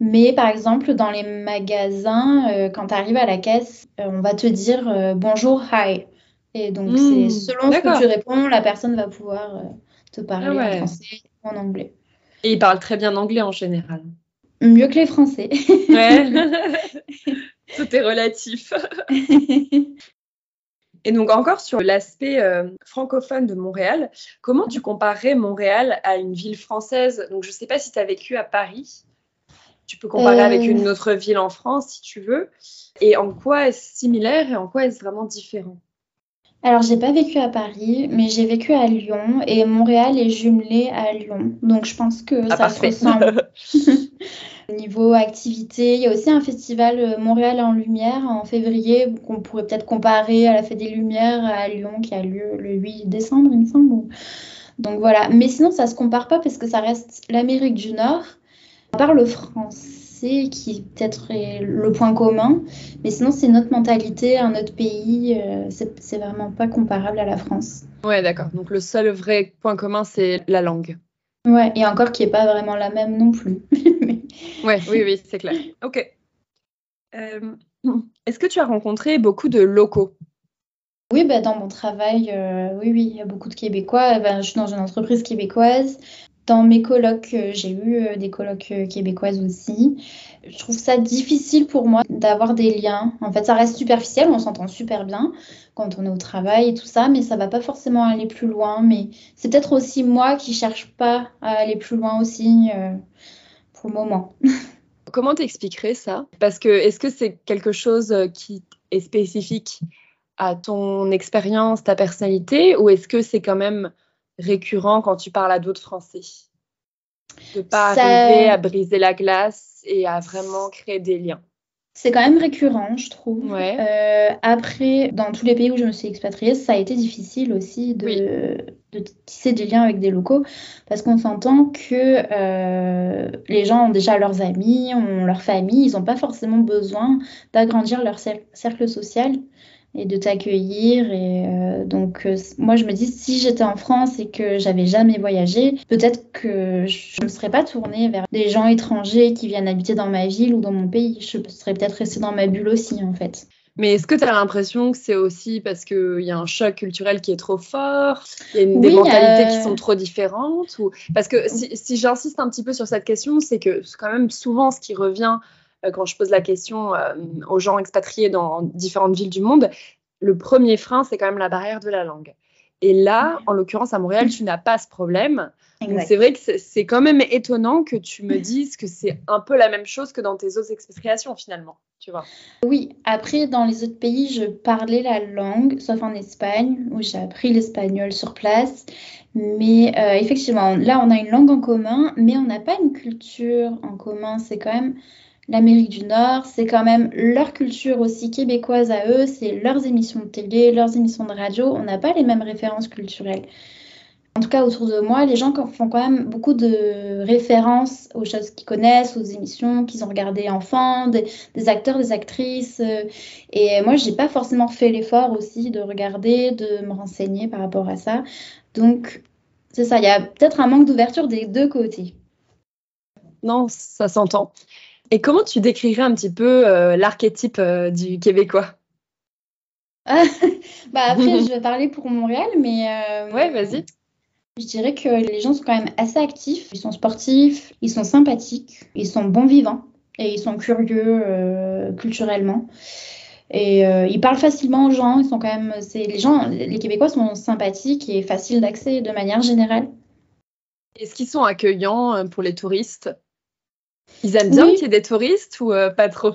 B: Mais par exemple, dans les magasins, euh, quand tu arrives à la caisse, on va te dire bonjour, hi. Et donc, c'est mmh. selon ce que tu réponds, la personne va pouvoir te parler ah en français ou en anglais.
A: Et ils parlent très bien anglais en général.
B: Mieux que les Français.
A: Ouais. *laughs* Tout est relatif. Et donc encore sur l'aspect euh, francophone de Montréal, comment tu comparerais Montréal à une ville française? Donc je ne sais pas si tu as vécu à Paris. Tu peux comparer avec euh. une autre ville en France si tu veux. Et en quoi est-ce similaire et en quoi est-ce vraiment différent?
B: Alors, j'ai pas vécu à Paris, mais j'ai vécu à Lyon et Montréal est jumelé à Lyon. Donc, je pense que ah, ça se ressemble. *laughs* Niveau activité, il y a aussi un festival euh, Montréal en lumière en février qu'on pourrait peut-être comparer à la Fête des Lumières à Lyon qui a lieu le 8 décembre, il me semble. Donc voilà. Mais sinon, ça se compare pas parce que ça reste l'Amérique du Nord. À part le français qui peut-être est le point commun, mais sinon c'est notre mentalité, un autre pays, euh, c'est vraiment pas comparable à la France.
A: Ouais, d'accord. Donc le seul vrai point commun, c'est la langue.
B: Ouais, et encore qui n'est pas vraiment la même non plus. *laughs*
A: ouais, oui, oui, c'est clair. *laughs* Ok. Euh, est-ce que tu as rencontré beaucoup de locaux?
B: Oui, bah, dans mon travail, euh, oui, oui, il y a beaucoup de Québécois. Ben, je suis dans une entreprise québécoise. Dans mes colloques, euh, j'ai eu des colloques québécoises aussi. Je trouve ça difficile pour moi d'avoir des liens. En fait, ça reste superficiel, on s'entend super bien quand on est au travail et tout ça, mais ça va pas forcément aller plus loin. Mais c'est peut-être aussi moi qui cherche pas à aller plus loin aussi pour le moment. *laughs*
A: Comment t'expliquerais ça? Parce que est-ce que c'est quelque chose euh, qui est spécifique à ton expérience, ta personnalité, ou est-ce que c'est quand même récurrent quand tu parles à d'autres Français De pas arriver à briser la glace et à vraiment créer des liens.
B: C'est quand même récurrent, je trouve. Euh, après, dans tous les pays où je me suis expatriée, ça a été difficile aussi de, tisser des liens avec des locaux parce qu'on s'entend que euh, les gens ont déjà leurs amis, ont leur famille, ils n'ont pas forcément besoin d'agrandir leur cercle social et de t'accueillir. Et euh, donc, euh, moi, je me dis, si j'étais en France et que j'avais jamais voyagé, peut-être que je ne serais pas tournée vers des gens étrangers qui viennent habiter dans ma ville ou dans mon pays. Je serais peut-être restée dans ma bulle aussi, en fait.
A: Mais est-ce que tu as l'impression que c'est aussi parce qu'il y a un choc culturel qui est trop fort, il y a des mentalités qui euh, sont trop différentes ou... Parce que si, si j'insiste un petit peu sur cette question, c'est que quand même souvent ce qui revient euh, quand je pose la question euh, aux gens expatriés dans différentes villes du monde, le premier frein, c'est quand même la barrière de la langue. Et là, en l'occurrence, à Montréal, tu n'as pas ce problème. C'est vrai que c'est quand même étonnant que tu me dises que c'est un peu la même chose que dans tes autres expatriations, finalement. Tu vois
B: Oui, après, dans les autres pays, je parlais la langue, sauf en Espagne, où j'ai appris l'espagnol sur place. Mais euh, effectivement, là, on a une langue en commun, mais on n'a pas une culture en commun. C'est quand même l'Amérique du Nord, c'est quand même leur culture aussi québécoise à eux, c'est leurs émissions de télé, leurs émissions de radio, on n'a pas les mêmes références culturelles. En tout cas, autour de moi, les gens font quand même beaucoup de références aux choses qu'ils connaissent, aux émissions qu'ils ont regardées enfants, des, acteurs, des actrices. et moi, je n'ai pas forcément fait l'effort aussi de regarder, de me renseigner par rapport à ça. Donc, c'est ça, il y a peut-être un manque d'ouverture des deux côtés.
A: Non, ça s'entend. Et comment tu décrirais un petit peu euh, l'archétype euh, du Québécois? *laughs*
B: Bah Après, *laughs* je vais parler pour Montréal, mais.
A: Euh, ouais, vas-y.
B: Je dirais que les gens sont quand même assez actifs. Ils sont sportifs, ils sont sympathiques, ils sont bons vivants et ils sont curieux culturellement. Et euh, ils parlent facilement aux gens. Ils sont quand même, c'est les gens, les Québécois sont sympathiques et faciles d'accès de manière générale.
A: Est-ce qu'ils sont accueillants pour les touristes? Ils aiment bien qu'il y ait des touristes ou euh, pas trop?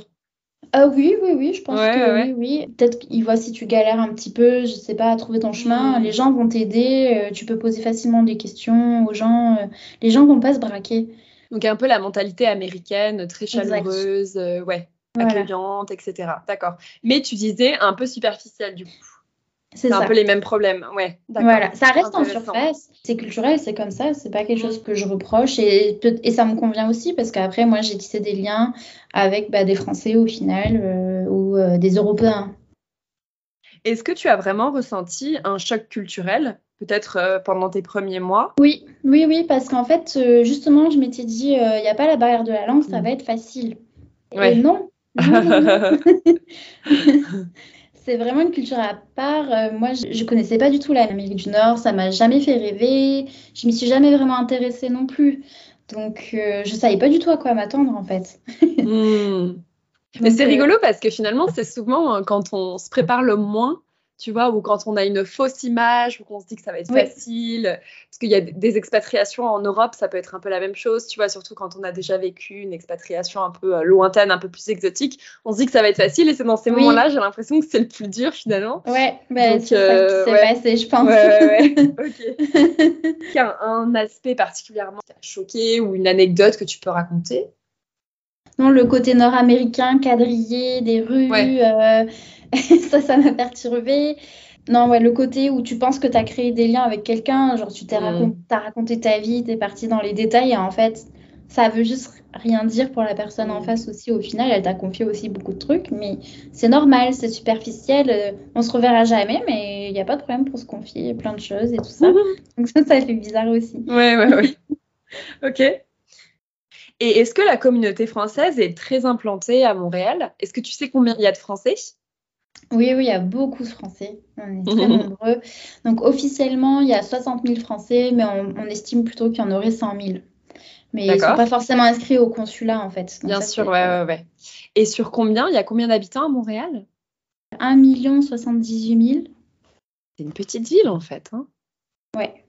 B: Ah oui, oui, oui, je pense que oui, oui. Peut-être qu'ils voient si tu galères un petit peu, je sais pas, à trouver ton chemin. Hmm. Les gens vont t'aider, tu peux poser facilement des questions aux gens. les gens vont pas se braquer.
A: Donc un peu la mentalité américaine, très chaleureuse, ouais accueillante, etc. D'accord. Mais tu disais un peu superficielle du coup. C'est un peu les mêmes problèmes, ouais.
B: Voilà, ça reste en surface. C'est culturel, c'est comme ça. C'est pas quelque chose que je reproche et, et ça me convient aussi parce qu'après moi j'ai tissé des liens avec bah, des Français au final euh, ou euh, des Européens.
A: Est-ce que tu as vraiment ressenti un choc culturel, peut-être euh, pendant tes premiers mois?
B: Oui, oui, oui, parce qu'en fait, justement, je m'étais dit, il n'y a pas la barrière de la langue, ça mm. va être facile. Et non, *laughs* *laughs* c'est vraiment une culture à part. Euh, moi, je, ne connaissais pas du tout l'Amérique du Nord. Ça m'a jamais fait rêver. Je m'y suis jamais vraiment intéressée non plus. Donc, euh, je savais pas du tout à quoi m'attendre en fait.
A: Hmm. *laughs* Mais c'est euh, rigolo parce que finalement, c'est souvent quand on se prépare le moins tu vois, ou quand on a une fausse image, ou qu'on se dit que ça va être facile, parce qu'il y a des expatriations en Europe, ça peut être un peu la même chose, tu vois, surtout quand on a déjà vécu une expatriation un peu euh, lointaine, un peu plus exotique, on se dit que ça va être facile, et c'est dans ces moments-là, j'ai l'impression que c'est le plus dur finalement.
B: Ouais, bah, c'est euh, ça qui s'est passé, je pense.
A: Ouais, *laughs* ok. Il y a un, aspect particulièrement choqué ou une anecdote que tu peux raconter?
B: Non, le côté nord-américain, quadrillé, des rues, euh, *laughs* ça, ça m'a perturbée. Non, ouais, le côté où tu penses que tu as créé des liens avec quelqu'un, genre tu t'es mm. raconté ta vie, tu es parti dans les détails, et en fait, ça veut juste rien dire pour la personne en mm. face aussi. Au final, elle t'a confié aussi beaucoup de trucs, mais c'est normal, c'est superficiel. Euh, on se reverra jamais, mais il n'y a pas de problème pour se confier plein de choses et tout ça. Donc ça, ça fait bizarre aussi.
A: Ouais, ouais, ouais. *laughs* ok. Et est-ce que la communauté française est très implantée à Montréal? Est-ce que tu sais combien il y a de Français?
B: Oui, oui, il y a beaucoup de Français. On est très *laughs* nombreux. Donc officiellement, il y a 60 000 Français, mais on, estime plutôt qu'il y en aurait 100 000. Mais ils ne sont pas forcément inscrits au consulat, en fait.
A: Bien sûr, ouais, ouais, ouais. Et sur combien? Il y a combien d'habitants à Montréal?
B: 1 78 000.
A: C'est une petite ville, en fait. Hein
B: ouais.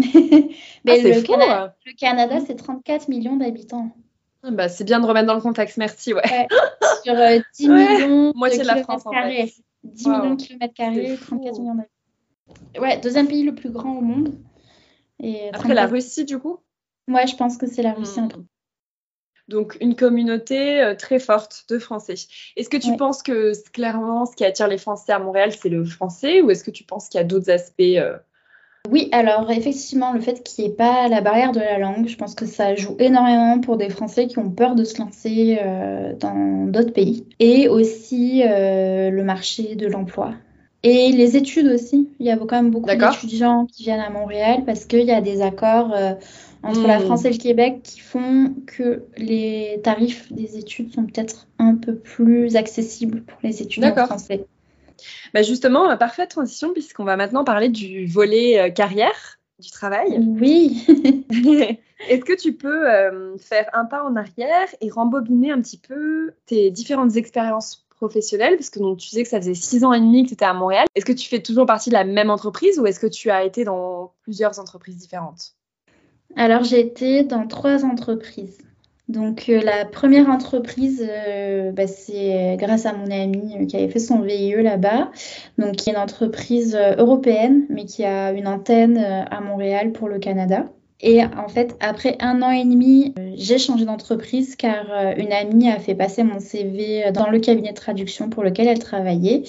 B: *laughs* mais ah, le, hein. le Canada, c'est 34 millions d'habitants.
A: Ah, bah, c'est bien de remettre dans le contexte, merci. Ouais. *laughs*
B: Sur 10 euh, millions de, de la France, carrés. 10 millions de kilomètres carrés, 34 millions d'habitants. Ouais, deuxième pays le plus grand au monde.
A: Et Après la Russie, du coup?
B: Ouais, je pense que c'est la Russie. Hmm.
A: Donc, une communauté euh, très forte de Français. Est-ce que tu penses que clairement, ce qui attire les Français à Montréal, c'est le français ou est-ce que tu penses qu'il y a d'autres aspects euh,
B: oui, alors effectivement, le fait qu'il n'y ait pas la barrière de la langue, je pense que ça joue énormément pour des Français qui ont peur de se lancer euh, dans d'autres pays. Et aussi euh, le marché de l'emploi. Et les études aussi. Il y a quand même beaucoup d'étudiants qui viennent à Montréal parce qu'il y a des accords euh, entre la hmm. France et le Québec qui font que les tarifs des études sont peut-être un peu plus accessibles pour les étudiants français.
A: Bah justement, euh, parfaite transition puisqu'on va maintenant parler du volet euh, carrière du travail.
B: Oui. *laughs* *laughs*
A: Est-ce que tu peux euh, faire un pas en arrière et rembobiner un petit peu tes différentes expériences professionnelles? Parce que donc, tu disais que ça faisait six ans et demi que tu étais à Montréal. Est-ce que tu fais toujours partie de la même entreprise ou est-ce que tu as été dans plusieurs entreprises différentes?
B: Alors, j'ai été dans trois entreprises. Donc euh, la première entreprise, euh, bah, c'est grâce à mon ami euh, qui avait fait son VIE là-bas, donc qui est une entreprise européenne, mais qui a une antenne à Montréal pour le Canada. Et en fait, après un an et demi, euh, j'ai changé d'entreprise car euh, une amie a fait passer mon CV dans le cabinet de traduction pour lequel elle travaillait.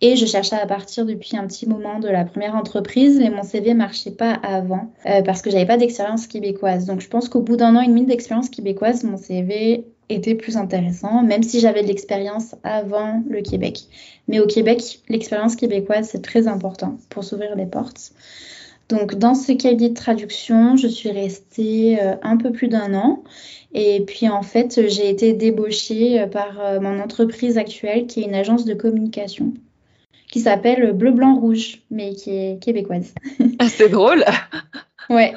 B: Et je cherchais à partir depuis un petit moment de la première entreprise, mais mon CV marchait pas avant euh, parce que j'avais pas d'expérience québécoise. Donc je pense qu'au bout d'un an et demi d'expérience québécoise, mon CV était plus intéressant, même si j'avais de l'expérience avant le Québec. Mais au Québec, l'expérience québécoise, c'est très important pour s'ouvrir des portes. Donc dans ce cabinet de traduction, je suis restée euh, un peu plus d'un an. Et puis en fait, j'ai été débauchée euh, par euh, mon entreprise actuelle qui est une agence de communication qui s'appelle Bleu Blanc Rouge, mais qui est québécoise.
A: Ah, c'est drôle. *laughs*
B: ouais.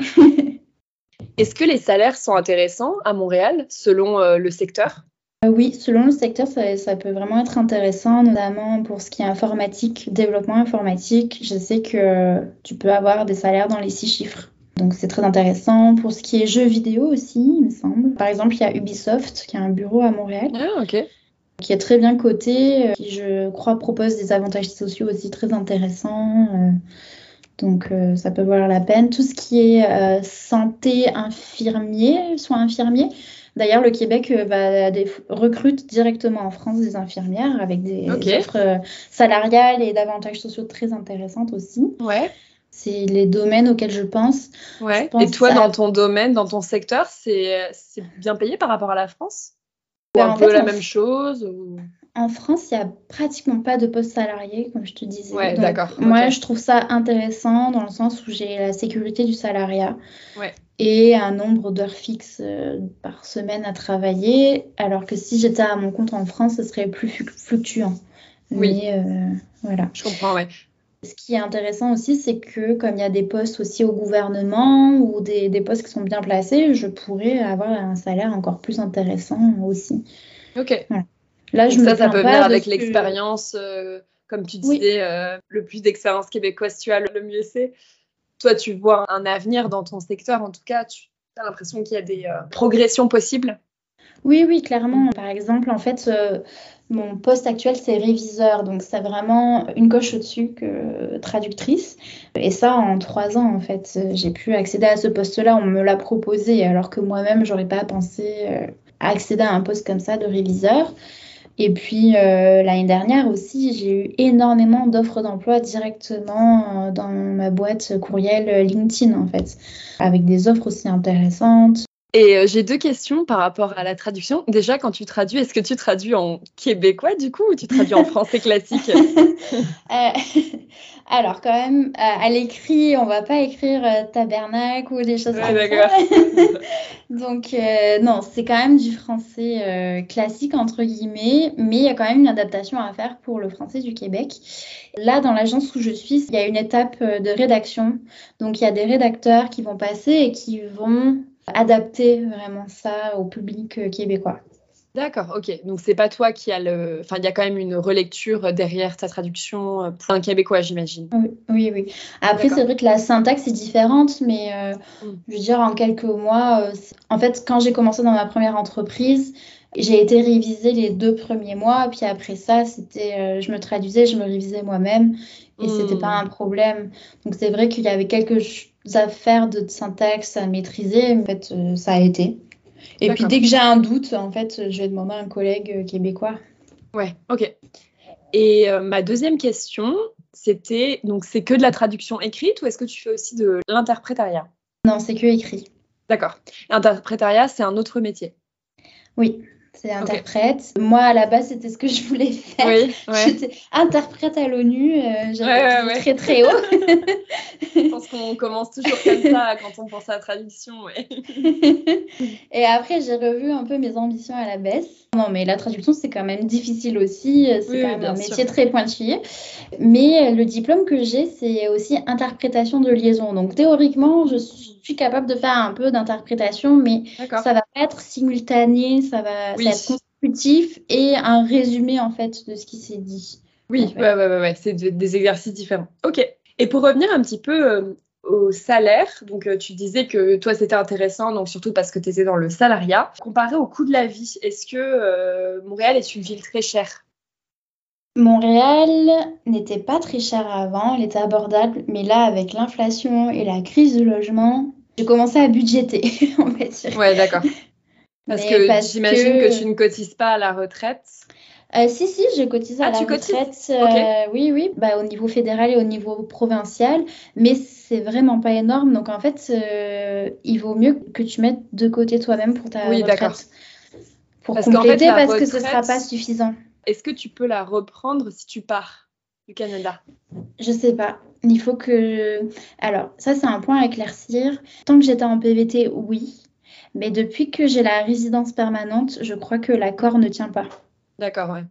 A: Est-ce que les salaires sont intéressants à Montréal selon le secteur?
B: Oui, selon le secteur, ça, peut vraiment être intéressant, notamment pour ce qui est informatique, développement informatique. Je sais que tu peux avoir des salaires dans les six chiffres. Donc c'est très intéressant. Pour ce qui est jeux vidéo aussi, il me semble. Par exemple, il y a Ubisoft qui a un bureau à Montréal.
A: Ah, ok.
B: Qui est très bien coté, euh, qui je crois propose des avantages sociaux aussi très intéressants. Euh. Donc ça peut valoir la peine. Tout ce qui est santé infirmier, soins infirmiers, D'ailleurs, le Québec euh, va recrute directement en France des infirmières avec des offres euh, salariales et d'avantages sociaux très intéressantes aussi.
A: Ouais.
B: C'est les domaines auxquels je pense.
A: Ouais. et toi, dans ton domaine, dans ton secteur, c'est bien payé par rapport à la France? Ou ben, un peu la même chose
B: En France, il n'y a pratiquement pas de poste salarié, comme je te disais.
A: Ouais, d'accord.
B: Moi, je trouve ça intéressant dans le sens où j'ai la sécurité du salariat.
A: Ouais
B: et un nombre d'heures fixes euh, par semaine à travailler, alors que si j'étais à mon compte en France, ce serait plus fluctuant.
A: Oui.
B: Mais, euh, voilà.
A: Je comprends, ouais.
B: Ce qui est intéressant aussi, c'est que comme il y a des postes aussi au gouvernement ou des, des, postes qui sont bien placés, je pourrais avoir un salaire encore plus intéressant aussi.
A: Ok.
B: Là,
A: je ça, ça peut venir avec l'expérience, euh, comme tu disais, le plus d'expérience québécoise tu as, le mieux c'est toi, tu vois un avenir dans ton secteur, en tout cas, tu as l'impression qu'il y a des euh, progressions possibles?
B: Oui, oui, clairement. Par exemple, en fait, euh, mon poste actuel, c'est réviseur, donc c'est vraiment une coche au-dessus que traductrice. Et ça, en trois ans, en fait, j'ai pu accéder à ce poste-là. On me l'a proposé, alors que moi-même, j'aurais pas pensé euh, accéder à un poste comme ça de réviseur. Et puis euh, l'année dernière aussi, j'ai eu énormément d'offres d'emploi directement euh, dans ma boîte courriel LinkedIn en fait, avec des offres aussi intéressantes.
A: Et euh, j'ai deux questions par rapport à la traduction. Déjà, quand tu traduis, est-ce que tu traduis en québécois du coup ou tu traduis en français classique? *laughs* *laughs*
B: Alors, quand même, à, l'écrit, on va pas écrire euh, tabernacle ou des choses comme ça. *laughs* Donc, euh, non, c'est quand même du français euh, classique, entre guillemets, mais il y a quand même une adaptation à faire pour le français du Québec. Là, dans l'agence où je suis, il y a une étape de rédaction. Donc, il y a des rédacteurs qui vont passer et qui vont adapter vraiment ça au public québécois.
A: D'accord, ok. Donc c'est pas toi qui a le. Enfin, il y a quand même une relecture derrière ta traduction euh, pour un québécois, j'imagine.
B: Oui, oui, Après, c'est vrai que la syntaxe est différente, mais euh, mm. je veux dire, en quelques mois, euh, en fait, quand j'ai commencé dans ma première entreprise, j'ai été révisée les deux premiers mois, puis après ça, c'était, je me traduisais, je me révisais moi-même, et ce c'était pas mm. un problème. Donc c'est vrai qu'il y avait quelques affaires de syntaxe à maîtriser, en fait, ça a été. Et puis dès que j'ai un doute, en fait, je vais demander à un collègue euh, québécois.
A: Ouais, ok. Et euh, ma deuxième question, c'était donc c'est que de la traduction écrite ou est-ce que tu fais aussi de l'interprétariat?
B: Non, c'est que écrit.
A: D'accord. L'interprétariat, c'est un autre métier?
B: Oui c'est interprète. Moi, à la base, c'était ce que je voulais faire. Oui, *laughs* J'étais interprète à l'ONU. Euh, J'avais très très haut.
A: je pense qu'on commence toujours comme ça *laughs* quand on pense à la traduction. *laughs*
B: Et après, j'ai revu un peu mes ambitions à la baisse. Non, mais la traduction, c'est quand même difficile aussi. C'est quand même un métier très pointillé. Mais le diplôme que j'ai, c'est aussi interprétation de liaison. Donc, théoriquement, je suis capable de faire un peu d'interprétation, mais ça va pas être simultané, ça va, constitutif et un résumé en fait de ce qui s'est dit.
A: Oui, ouais, ouais, ouais, c'est des exercices différents. Ok. Et pour revenir un petit peu euh, au salaire, donc euh, tu disais que toi c'était intéressant, donc surtout parce que tu étais dans le salariat. Comparé au coût de la vie, est-ce que euh, Montréal est une ville très chère?
B: Montréal n'était pas très cher avant, elle était abordable, mais là avec l'inflation et la crise du logement, j'ai commencé à budgéter, *laughs* on va dire.
A: Ouais, d'accord. Parce que j'imagine que... tu ne cotises pas à la retraite.
B: Euh, si, si, je cotise à ah, la retraite. Euh, oui, oui, bah, au niveau fédéral et au niveau provincial, mais c'est vraiment pas énorme. Donc en fait, euh, il vaut mieux que tu mettes de côté toi-même pour ta oui, retraite. Pour parce compléter, parce que ce ne sera pas suffisant.
A: Est-ce que tu peux la reprendre si tu pars du Canada?
B: Je sais pas. Il faut que. Alors, ça, c'est un point à éclaircir. Tant que j'étais en PVT, oui. Mais depuis que j'ai la résidence permanente, je crois que l'accord ne tient pas.
A: D'accord, ouais.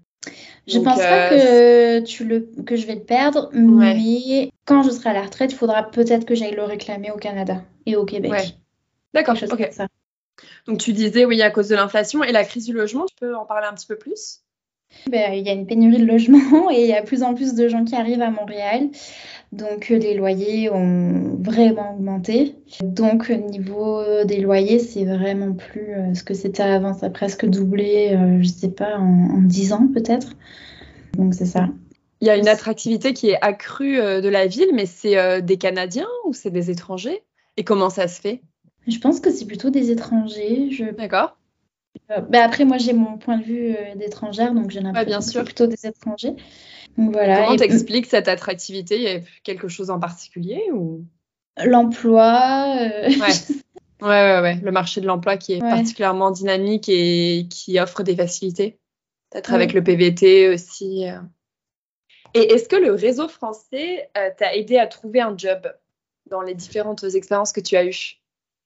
B: Je ne pense pas euh, que, tu le, que je vais le perdre, mais quand je serai à la retraite, il faudra peut-être que j'aille le réclamer au Canada et au Québec.
A: D'accord, ok. Ça. Donc tu disais oui à cause de l'inflation et la crise du logement, tu peux en parler un petit peu plus?
B: Ben, il y a une pénurie de logements *laughs* et il y a plus en plus de gens qui arrivent à Montréal. Donc euh, les loyers ont vraiment augmenté. Donc au niveau des loyers, c'est vraiment plus euh, ce que c'était avant. Ça a presque doublé, euh, je sais pas, en, en 10 ans peut-être. Donc c'est ça.
A: Il y a une attractivité qui est accrue de la ville, mais c'est des Canadiens ou c'est des étrangers? Et comment ça se fait?
B: Je pense que c'est plutôt des étrangers. Je...
A: D'accord.
B: Ben après, moi, j'ai mon point de vue d'étrangère, donc j'ai l'impression que c'est plutôt des étrangers.
A: Voilà. Comment t'expliques cette attractivité? Il y a quelque chose en particulier ou?
B: L'emploi. *laughs*
A: Ouais. ouais. ouais, ouais, Le marché de l'emploi qui est particulièrement dynamique et qui offre des facilités. Peut-être avec le PVT aussi. Et est-ce que le réseau français t'a aidé à trouver un job dans les différentes expériences que tu as eues?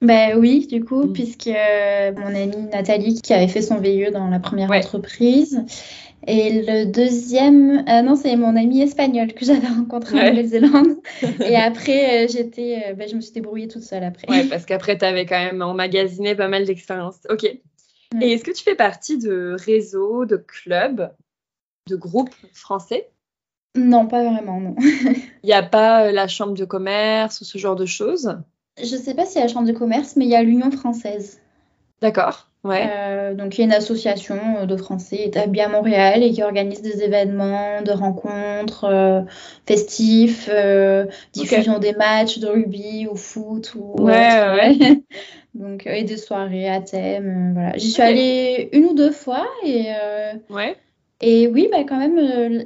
B: Ben oui, du coup, mm. puisque euh, mon amie Nathalie qui avait fait son VIE dans la première entreprise. Et le deuxième, euh, non, c'est mon ami espagnol que *laughs* j'avais rencontré en Nouvelle-Zélande. *laughs* et après, euh, j'étais, ben, je me suis débrouillée toute seule après.
A: Ouais, parce qu'après, tu avais quand même emmagasiné pas mal d'expériences. Ok. Et est-ce que tu fais partie de réseaux, de clubs, de groupes français?
B: Non, pas vraiment, non. *laughs*
A: Il n'y a pas la chambre de commerce ou ce genre de choses?
B: Je ne sais pas s'il y a la Chambre de commerce, mais il y a l'Union française.
A: D'accord. Ouais.
B: Euh, donc il y a une association euh, de Français établie à Montréal et qui organise des événements, de rencontres, euh, festifs, diffusion des matchs de rugby ou foot ou
A: ouais, ouais. *laughs*
B: donc et des soirées à thème. voilà. J'y suis allée une ou deux fois et
A: ouais.
B: Et oui, bah, quand même, euh,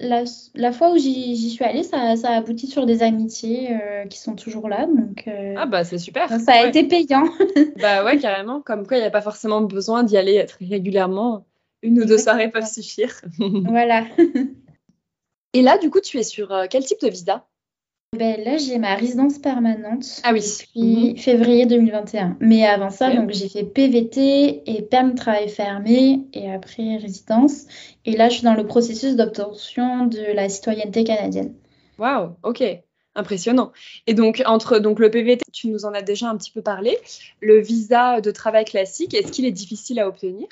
B: la, fois où j'y suis allée, ça, ça, a abouti sur des amitiés euh, qui sont toujours là. Donc, euh,
A: ah bah c'est super.
B: Ça a été payant. *laughs*
A: bah ouais, carrément. Comme quoi, il n'y a pas forcément besoin d'y aller très régulièrement. Une ou deux soirées peuvent suffire. *laughs*
B: voilà. *laughs*
A: Et là, du coup, tu es sur quel type de visa?
B: Ben, là, j'ai ma résidence permanente
A: ah oui.
B: depuis mhm. février 2021. Mais avant ça, donc j'ai fait PVT et permis de travail fermé et après résidence. Et là, je suis dans le processus d'obtention de la citoyenneté canadienne.
A: Waouh, ok. Impressionnant. Et donc, entre donc, le PVT, tu nous en as déjà un petit peu parlé. Le visa de travail classique, est-ce qu'il est difficile à obtenir?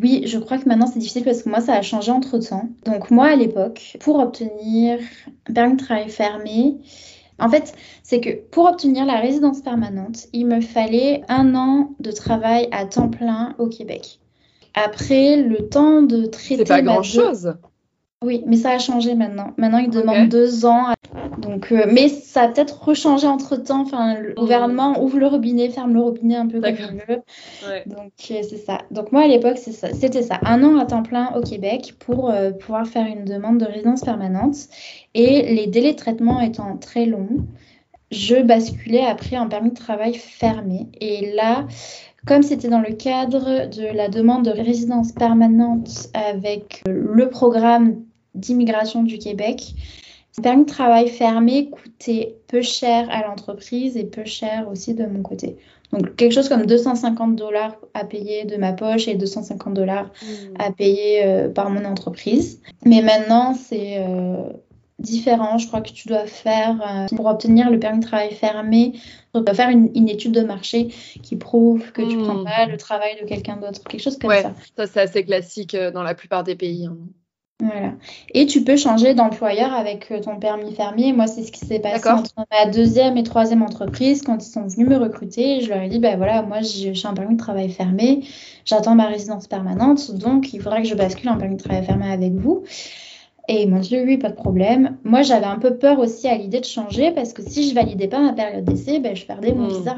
B: Oui, je crois que maintenant c'est difficile parce que moi ça a changé entre temps. Donc moi à l'époque, pour obtenir un permis de travail fermé, en fait, c'est que pour obtenir la résidence permanente, il me fallait un an de travail à temps plein au Québec. Après, le temps de traiter.
A: C'est pas grand chose.
B: Oui, mais ça a changé maintenant. Maintenant, ils demandent deux ans. Donc, euh, mais ça a peut-être rechangé entre temps. Enfin, le hmm. gouvernement ouvre le robinet, ferme le robinet un peu comme il veut. Donc, euh, c'est ça. Donc, moi, à l'époque, c'était ça. Un an à temps plein au Québec pour euh, pouvoir faire une demande de résidence permanente. Et les délais de traitement étant très longs, je basculais après en permis de travail fermé. Et là, comme c'était dans le cadre de la demande de résidence permanente avec le programme d'immigration du Québec. Le permis de travail fermé coûtait peu cher à l'entreprise et peu cher aussi de mon côté. Donc quelque chose comme 250 dollars à payer de ma poche et 250 dollars mmh. à payer euh, par mon entreprise. Mais maintenant, c'est euh, différent. Je crois que tu dois faire, euh, pour obtenir le permis de travail fermé, tu dois faire une, étude de marché qui prouve que tu ne prends mmh. pas le travail de quelqu'un d'autre, quelque chose comme
A: ouais,
B: ça.
A: Ça, c'est assez classique dans la plupart des pays. Hein.
B: Voilà. Et tu peux changer d'employeur avec euh, ton permis fermier. Moi, c'est ce qui s'est passé entre ma deuxième et troisième entreprise quand ils sont venus me recruter. Je leur ai dit, ben voilà, moi, j'ai un permis de travail fermé, j'attends ma résidence permanente, donc il faudra que je bascule en permis de travail fermé avec vous. Et ils m'ont dit, oui, pas de problème. Moi, j'avais un peu peur aussi à l'idée de changer parce que si je validais pas ma période d'essai, ben, je perdais mon hmm. visa.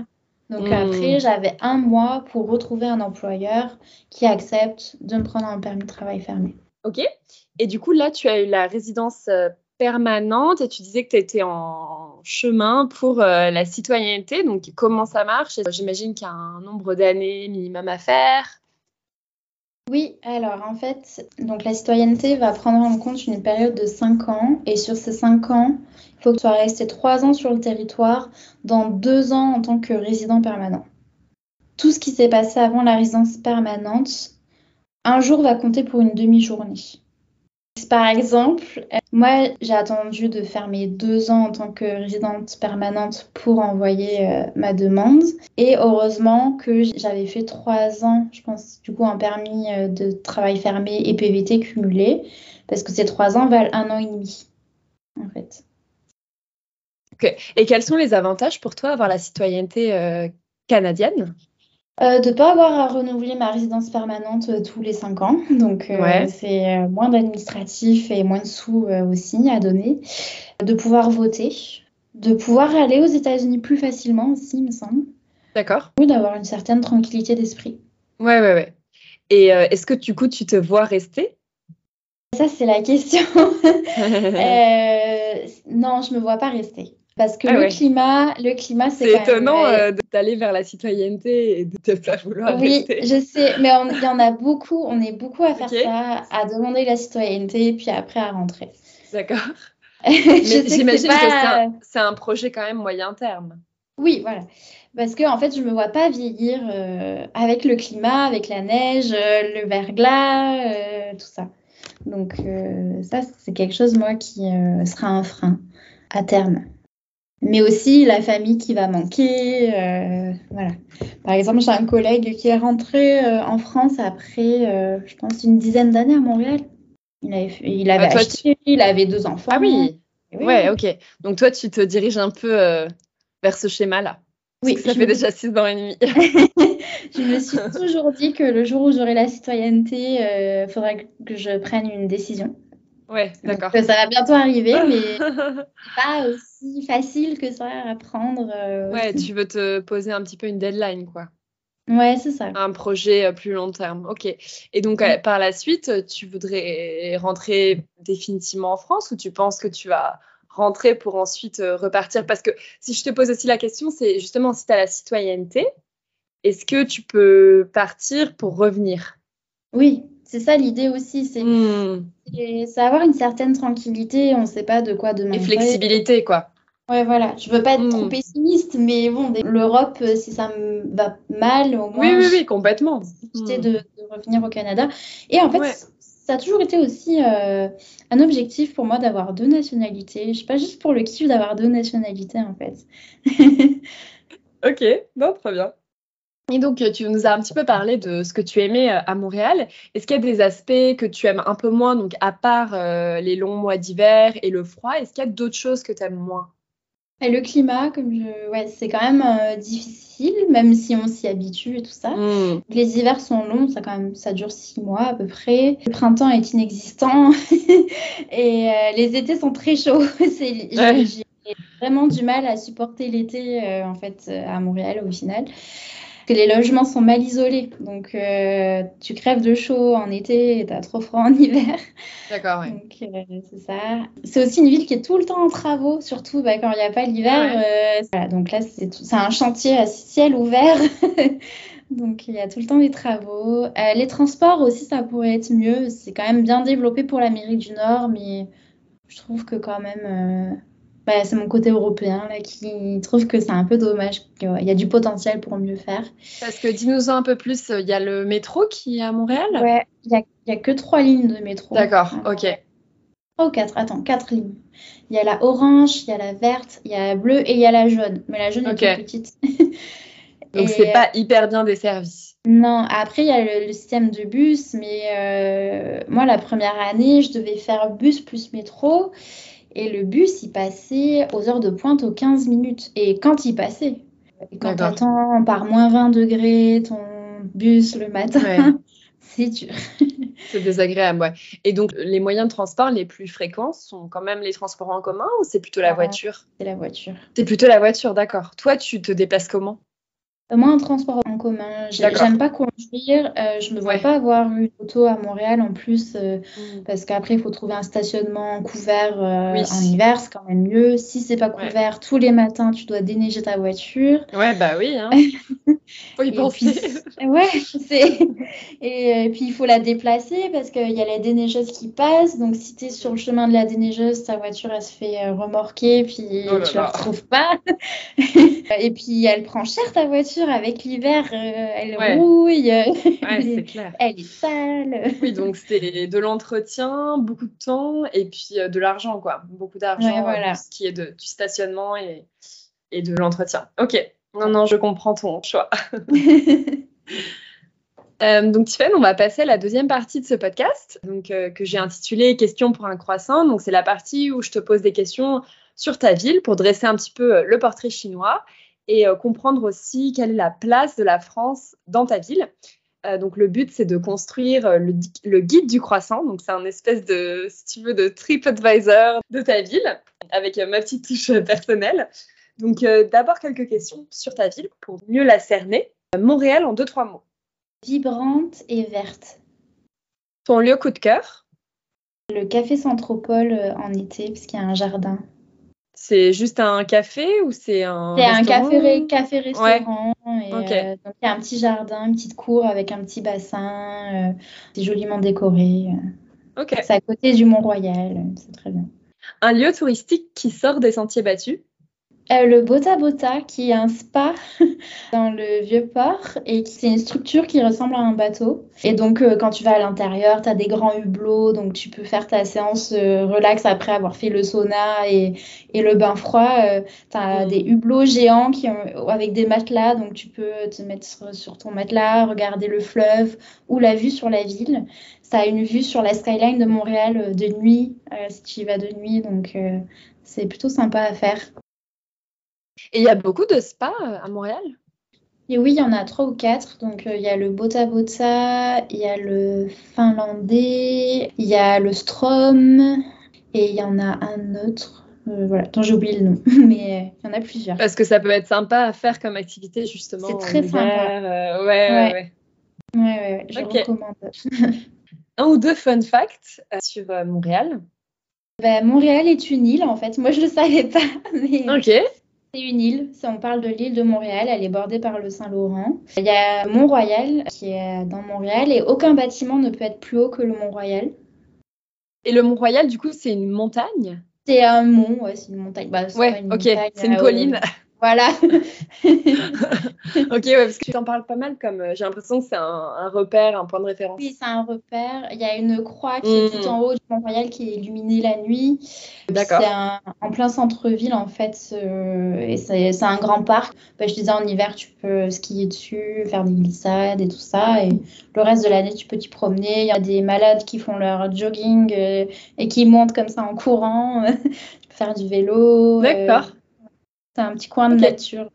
B: Donc hmm. après, j'avais un mois pour retrouver un employeur qui accepte de me prendre un permis de travail fermé.
A: Ok. Et du coup, là, tu as eu la résidence euh, permanente et tu disais que tu étais en chemin pour euh, la citoyenneté. Donc, comment ça marche? J'imagine qu'il y a un nombre d'années minimum à faire?
B: Oui, alors en fait, donc la citoyenneté va prendre en compte une période de 5 ans et sur ces 5 ans, il faut que tu sois resté 3 ans sur le territoire, dans 2 ans en tant que résident permanent. Tout ce qui s'est passé avant la résidence permanente, un jour va compter pour une demi-journée. Par exemple, euh, moi, j'ai attendu de faire mes deux ans en tant que résidente permanente pour envoyer euh, ma demande. Et heureusement que j'avais fait trois ans, je pense, du coup, un permis euh, de travail fermé et PVT cumulé, parce que ces trois ans valent un an et demi, en fait.
A: Ok. Et quels sont les avantages pour toi d'avoir la citoyenneté canadienne?
B: Euh, de ne pas avoir à renouveler ma résidence permanente euh, tous les cinq ans. *laughs* Donc, euh, c'est moins d'administratif et moins de sous aussi à donner. De pouvoir voter. De pouvoir aller aux États-Unis plus facilement aussi, il me semble.
A: D'accord.
B: Oui, d'avoir une certaine tranquillité d'esprit.
A: Ouais, ouais, ouais. Et est-ce que du coup, tu te vois rester?
B: Ça, c'est la question. *laughs* non, je ne me vois pas rester. Parce que ah le, climat, le climat, c'est.
A: C'est étonnant euh, d'aller vers la citoyenneté et de te pas vouloir
B: oui, je sais, mais il y en a beaucoup, on est beaucoup à faire ça, à demander la citoyenneté, puis après à rentrer.
A: D'accord. *laughs* J'imagine que, c'est un, projet quand même moyen terme.
B: Oui, voilà. Parce que en fait, je me vois pas vieillir euh, avec le climat, avec la neige, euh, le verglas, tout ça. Donc ça, c'est quelque chose moi qui sera un frein à terme mais aussi la famille qui va manquer. Euh, voilà. Par exemple, j'ai un collègue qui est rentré euh, en France après, euh, je pense, une dizaine d'années à Montréal. Il avait, il avait ah, acheté, il avait deux enfants.
A: Ah oui. Ouais, ok. Donc toi, tu te diriges un peu vers ce schéma-là. Oui. ça fait déjà six ans et demi. *laughs*
B: je me suis toujours dit que le jour où j'aurai la citoyenneté, il faudrait que je prenne une décision.
A: Ouais, d'accord.
B: Ça va bientôt arriver, mais *laughs* pas aussi facile que ça à prendre.
A: Euh, ouais, tu veux te poser un petit peu une deadline, quoi.
B: Ouais, c'est ça.
A: Un projet euh, plus long terme. Ok. Et donc, euh, par la suite, tu voudrais rentrer définitivement en France ou tu penses que tu vas rentrer pour ensuite repartir? Parce que si je te pose aussi la question, c'est justement si tu as la citoyenneté, est-ce que tu peux partir pour revenir?
B: Oui, c'est ça l'idée aussi, c'est hmm. avoir une certaine tranquillité, on ne sait pas de quoi demain.
A: Et flexibilité, quoi.
B: Ouais, voilà. Je veux pas être trop hmm. pessimiste, mais bon, l'Europe, euh, si ça me va mal, au moins.
A: Oui, oui, oui, complètement.
B: Hmm. De, de, revenir au Canada. Et en fait, ça a toujours été aussi euh, un objectif pour moi d'avoir deux nationalités. Je sais pas juste pour le kiff d'avoir deux nationalités, en fait. *laughs*
A: ok, non, très bien. Et donc, euh, tu nous as un petit peu parlé de ce que tu aimais euh, à Montréal. Est-ce qu'il y a des aspects que tu aimes un peu moins, donc à part euh, les longs mois d'hiver et le froid, est-ce qu'il y a d'autres choses que tu aimes moins?
B: Et Le climat, comme je... ouais, c'est quand même difficile, même si on s'y habitue et tout ça. Hmm. Les hivers sont longs, ça, quand même, ça dure six mois à peu près. Le printemps est inexistant *laughs* et les étés sont très chauds. *laughs* J'ai vraiment du mal à supporter l'été en fait à Montréal au final que les logements sont mal isolés. Donc, euh, tu crèves de chaud en été et t'as trop froid en *laughs* hiver.
A: D'accord, oui.
B: Donc, euh, c'est ça. C'est aussi une ville qui est tout le temps en travaux, surtout bah, quand il n'y a pas l'hiver. Euh, voilà, donc là, c'est un chantier à ciel ouvert. *laughs* donc, il y a tout le temps des travaux. les transports aussi, ça pourrait être mieux. C'est quand même bien développé pour l'Amérique du Nord, mais je trouve que quand même bah, c'est mon côté européen là, qui trouve que c'est un peu dommage. Il y a du potentiel pour mieux faire.
A: Parce que dis-nous un peu plus, il y a le métro qui est à Montréal?
B: Ouais, il n'y a, a, que trois lignes de métro.
A: D'accord, ok.
B: Oh, quatre, attends, quatre lignes. Il y a la orange, il y a la verte, il y a la bleue et il y a la jaune. Mais la jaune est plus petite. *laughs*
A: Donc, c'est pas hyper bien desservi.
B: Non, après, il y a le, système de bus, mais euh, moi, la première année, je devais faire bus plus métro. Et le bus, il passait aux heures de pointe aux 15 minutes. Et quand il passait, quand tu attends par moins 20 degrés ton bus le matin, *laughs* c'est dur. *laughs*
A: c'est désagréable, ouais. Et donc, les moyens de transport les plus fréquents sont quand même les transports en commun ou c'est plutôt la ah, voiture?
B: C'est la voiture.
A: C'est plutôt la voiture, d'accord. Toi, tu te déplaces comment?
B: Moi, un transport en commun. J'aime pas conduire. Euh, je ne me vois pas avoir une auto à Montréal en plus, euh, mm. parce qu'après, il faut trouver un stationnement couvert euh, en hiver, c'est quand même mieux. Si c'est pas couvert, tous les matins, tu dois déneiger ta voiture.
A: Ouais, bah oui. Hein. *laughs* faut y penser.
B: ouais, c'est. Et, puis, il faut la déplacer parce qu'il y a la déneigeuse qui passe. Donc, si tu es sur le chemin de la déneigeuse, ta voiture, elle se fait remorquer, puis oh tu la retrouves pas. *laughs* et puis, elle prend cher ta voiture voiture avec l'hiver, elle rouille, *laughs*
A: clair.
B: elle est sale.
A: Oui, donc c'est de l'entretien, beaucoup de temps et puis de l'argent, quoi. Beaucoup d'argent,
B: voilà.
A: ce qui est de, du stationnement et, et de l'entretien. Ok, non, non, je comprends ton choix. *laughs* Euh, donc Tiffany, on va passer à la deuxième partie de ce podcast, donc, euh, que j'ai intitulé Questions pour un croissant. Donc c'est la partie où je te pose des questions sur ta ville pour dresser un petit peu euh, le portrait chinois et comprendre aussi quelle est la place de la France dans ta ville. donc le but c'est de construire le, le, guide du croissant. Donc c'est un espèce de, si tu veux, de trip advisor de ta ville avec ma petite touche personnelle. Donc d'abord quelques questions sur ta ville pour mieux la cerner. Montréal en deux trois mots
B: vibrante et verte.
A: Ton lieu coup de cœur
B: Le café Centropole euh, en été, puisqu'il y a un jardin.
A: C'est juste un café ou c'est un.
B: C'est un café, café restaurant. Et, euh, donc il y a un petit jardin, une petite cour avec un petit bassin. Euh, c'est joliment décoré.
A: Ok.
B: C'est à côté du Mont-Royal. C'est très bien.
A: Un lieu touristique qui sort des sentiers battus?
B: Euh, le Bota Bota, qui est un spa *laughs* dans le vieux port et c'est une structure qui ressemble à un bateau. Et donc, euh, quand tu vas à l'intérieur, tu as des grands hublots, donc tu peux faire ta séance euh, relax après avoir fait le sauna et, et le bain froid. tu as mm. des hublots géants qui avec des matelas, donc tu peux te mettre sur, ton matelas, regarder le fleuve ou la vue sur la ville. Ça a une vue sur la skyline de Montréal de nuit, si tu y vas de nuit, donc c'est plutôt sympa à faire.
A: Et il y a beaucoup de spas euh, à Montréal?
B: Et oui, il y en a trois ou quatre. Donc, euh, il y a le Bota Bota, il y a le finlandais, il y a le Strom et il y en a un autre. Euh, voilà, dont j'ai oublié le nom, *laughs* mais il y en a plusieurs.
A: Parce que ça peut être sympa à faire comme activité, justement.
B: C'est très sympa.
A: ouais, ouais, ouais.
B: Ouais, ouais, je recommande. *laughs*
A: un ou deux fun facts sur Montréal?
B: Bah, Montréal est une île, en fait. Moi, je ne le savais pas. *laughs* Mais...
A: Ok.
B: C'est une île, on parle de l'île de Montréal, elle est bordée par le Saint-Laurent. Il y a Mont-Royal qui est dans Montréal et aucun bâtiment ne peut être plus haut que le Mont-Royal.
A: Et le Mont-Royal, du coup, c'est une montagne?
B: C'est un mont, ouais, c'est une montagne. Bah,
A: ouais, ok, c'est une colline.
B: Voilà. *laughs*
A: ok, ouais, parce que tu t'en parles pas mal comme euh, j'ai l'impression que c'est un, repère, un point de référence.
B: Oui, c'est un repère. Il y a une croix qui est tout mm. en haut du Mont-Royal qui est illuminée la nuit.
A: D'accord.
B: C'est en plein centre-ville en fait. et c'est un grand parc. Bah, je disais en hiver, tu peux skier dessus, faire des glissades et tout ça. Et le reste de l'année, tu peux t'y promener. Il y a des malades qui font leur jogging euh, et qui montent comme ça en courant. *laughs* tu peux faire du vélo.
A: D'accord.
B: C'est un petit coin de nature.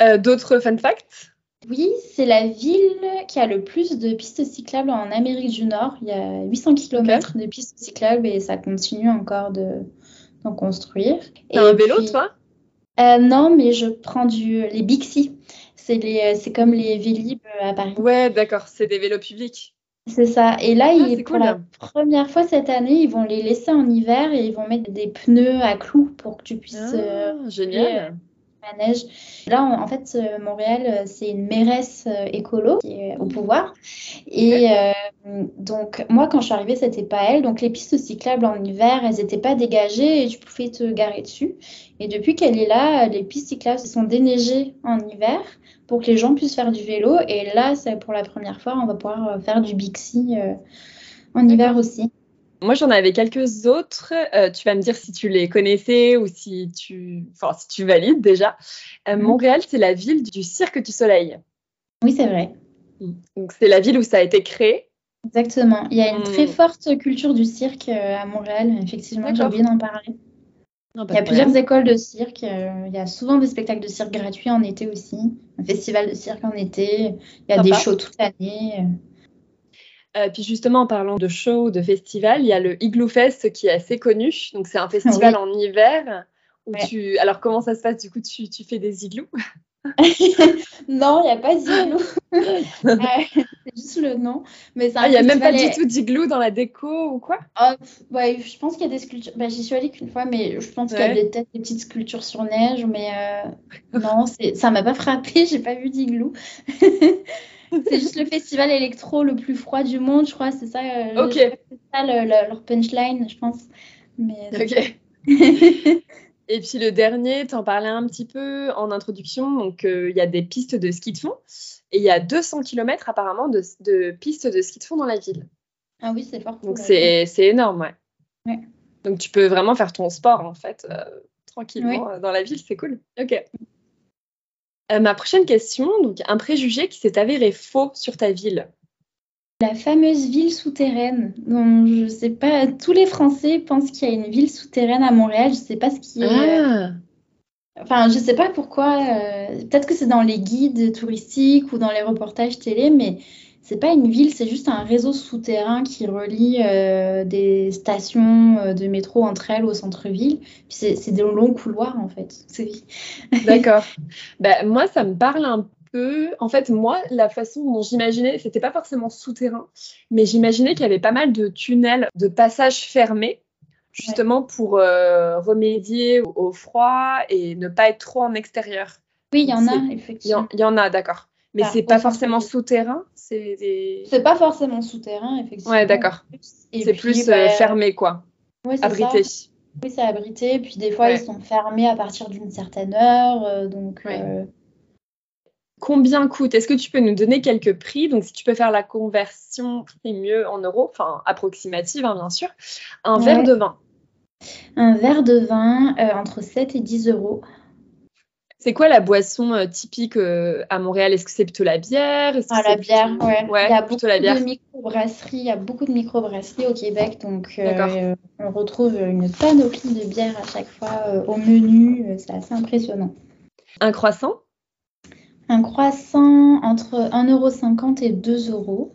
A: Euh, d'autres fun facts?
B: Oui, c'est la ville qui a le plus de pistes cyclables en Amérique du Nord. Il y a 800 km de pistes cyclables et ça continue encore d'en construire.
A: T'as un vélo, toi?
B: euh, Non, mais je prends du, les Bixi. C'est comme les Vélib à Paris.
A: Ouais, d'accord, c'est des vélos publics.
B: C'est ça. Et là, ah, pour la première fois cette année, ils vont les laisser en hiver et ils vont mettre des pneus à clous pour que tu puisses. Ah,
A: euh, génial.
B: Là, en fait, euh, Montréal, euh, c'est une mairesse écolo qui est au pouvoir. Et donc, moi, quand je suis arrivée, c'était pas elle. Donc, les pistes cyclables en hiver, elles n'étaient pas dégagées et tu pouvais te garer dessus. Et depuis qu'elle est là, les pistes cyclables sont déneigées en hiver pour que les gens puissent faire du vélo. Et là, c'est pour la première fois, on va pouvoir euh, faire du Bixi euh, en hiver aussi.
A: Moi, j'en avais quelques autres. Euh, tu vas me dire si tu les connaissais ou si tu, enfin, si tu valides déjà. Mhm. Montréal, c'est la ville du Cirque du Soleil.
B: Oui, c'est vrai.
A: Donc, c'est la ville où ça a été créé.
B: Exactement. Il y a une très hmm. forte culture du cirque à Montréal. Effectivement, j'ai oublié d'en parler il y a plusieurs écoles de cirque. Euh, il y a souvent des spectacles de cirque gratuits en été aussi. Un festival de cirque en été. Il y a des shows toute l'année.
A: Euh, puis justement, en parlant de shows, de festivals, il y a le Igloo Fest qui est assez connu. Donc c'est un festival en hiver. Où tu... Alors comment ça se passe? Du coup, tu, tu fais des igloos? *laughs* *laughs*
B: Non, il n'y a pas d'igloo. *laughs* c'est juste le nom.
A: Mais il n'y ah, a même pas du tout d'igloo dans la déco ou quoi?
B: Oh, ouais, Je pense qu'il y a des sculptures. Bah, J'y suis allée qu'une fois, mais je pense qu'il y a des, des petites sculptures sur neige. Mais euh... non, ça m'a pas frappé. J'ai pas vu d'igloo. *laughs* c'est juste le festival électro le plus froid du monde, je crois. C'est ça,
A: euh,
B: c'est ça leur punchline, je pense.
A: Mais, ok. *laughs* Et puis le dernier, tu en parlais un petit peu en introduction, donc euh, il y a des pistes de ski de fond et il y a 200 km apparemment de, pistes de ski de fond dans la ville.
B: Ah oui, c'est fort.
A: Donc c'est énorme, ouais. Donc tu peux vraiment faire ton sport en fait, euh, tranquillement euh, dans la ville, c'est cool. Ok. Ma prochaine question, donc un préjugé qui s'est avéré faux sur ta ville.
B: La fameuse ville souterraine, dont je sais pas, tous les Français pensent qu'il y a une ville souterraine à Montréal. Je sais pas ce qui est. Ah. Enfin, je sais pas pourquoi. Euh, peut-être que c'est dans les guides touristiques ou dans les reportages télé, mais c'est pas une ville, c'est juste un réseau souterrain qui relie euh, des stations euh, de métro entre elles au centre-ville. c'est des longs couloirs en fait. *laughs*
A: D'accord. bah, moi, ça me parle un en fait, moi, la façon dont j'imaginais, c'était pas forcément souterrain, mais j'imaginais qu'il y avait pas mal de tunnels, de passages fermés, justement pour euh, remédier au, froid et ne pas être trop en extérieur.
B: Oui, il y en a, effectivement.
A: Il y, en a, d'accord. Mais c'est pas forcément souterrain, c'est des...
B: Pas forcément souterrain, effectivement.
A: Ouais, d'accord. C'est plus euh, bah, fermé, quoi.
B: Ouais, abrité. Oui, c'est abrité. Puis des fois, ils sont fermés à partir d'une certaine heure. Euh, donc,
A: combien coûte? Est-ce que tu peux nous donner quelques prix? Donc, si tu peux faire la conversion, c'est mieux en euros, enfin approximative, hein, bien sûr. Un verre de vin.
B: Un verre de vin euh, entre 7 et 10 euros.
A: C'est quoi la boisson euh, typique euh, à Montréal? Est-ce que c'est plutôt la bière?
B: Ah, La bière, ouais. Il y a beaucoup de microbrasseries. Il y a beaucoup de microbrasseries au Québec, donc on retrouve une panoplie de bières à chaque fois au menu. c'est assez impressionnant.
A: Un croissant?
B: Un croissant entre 1,50€ et 2€.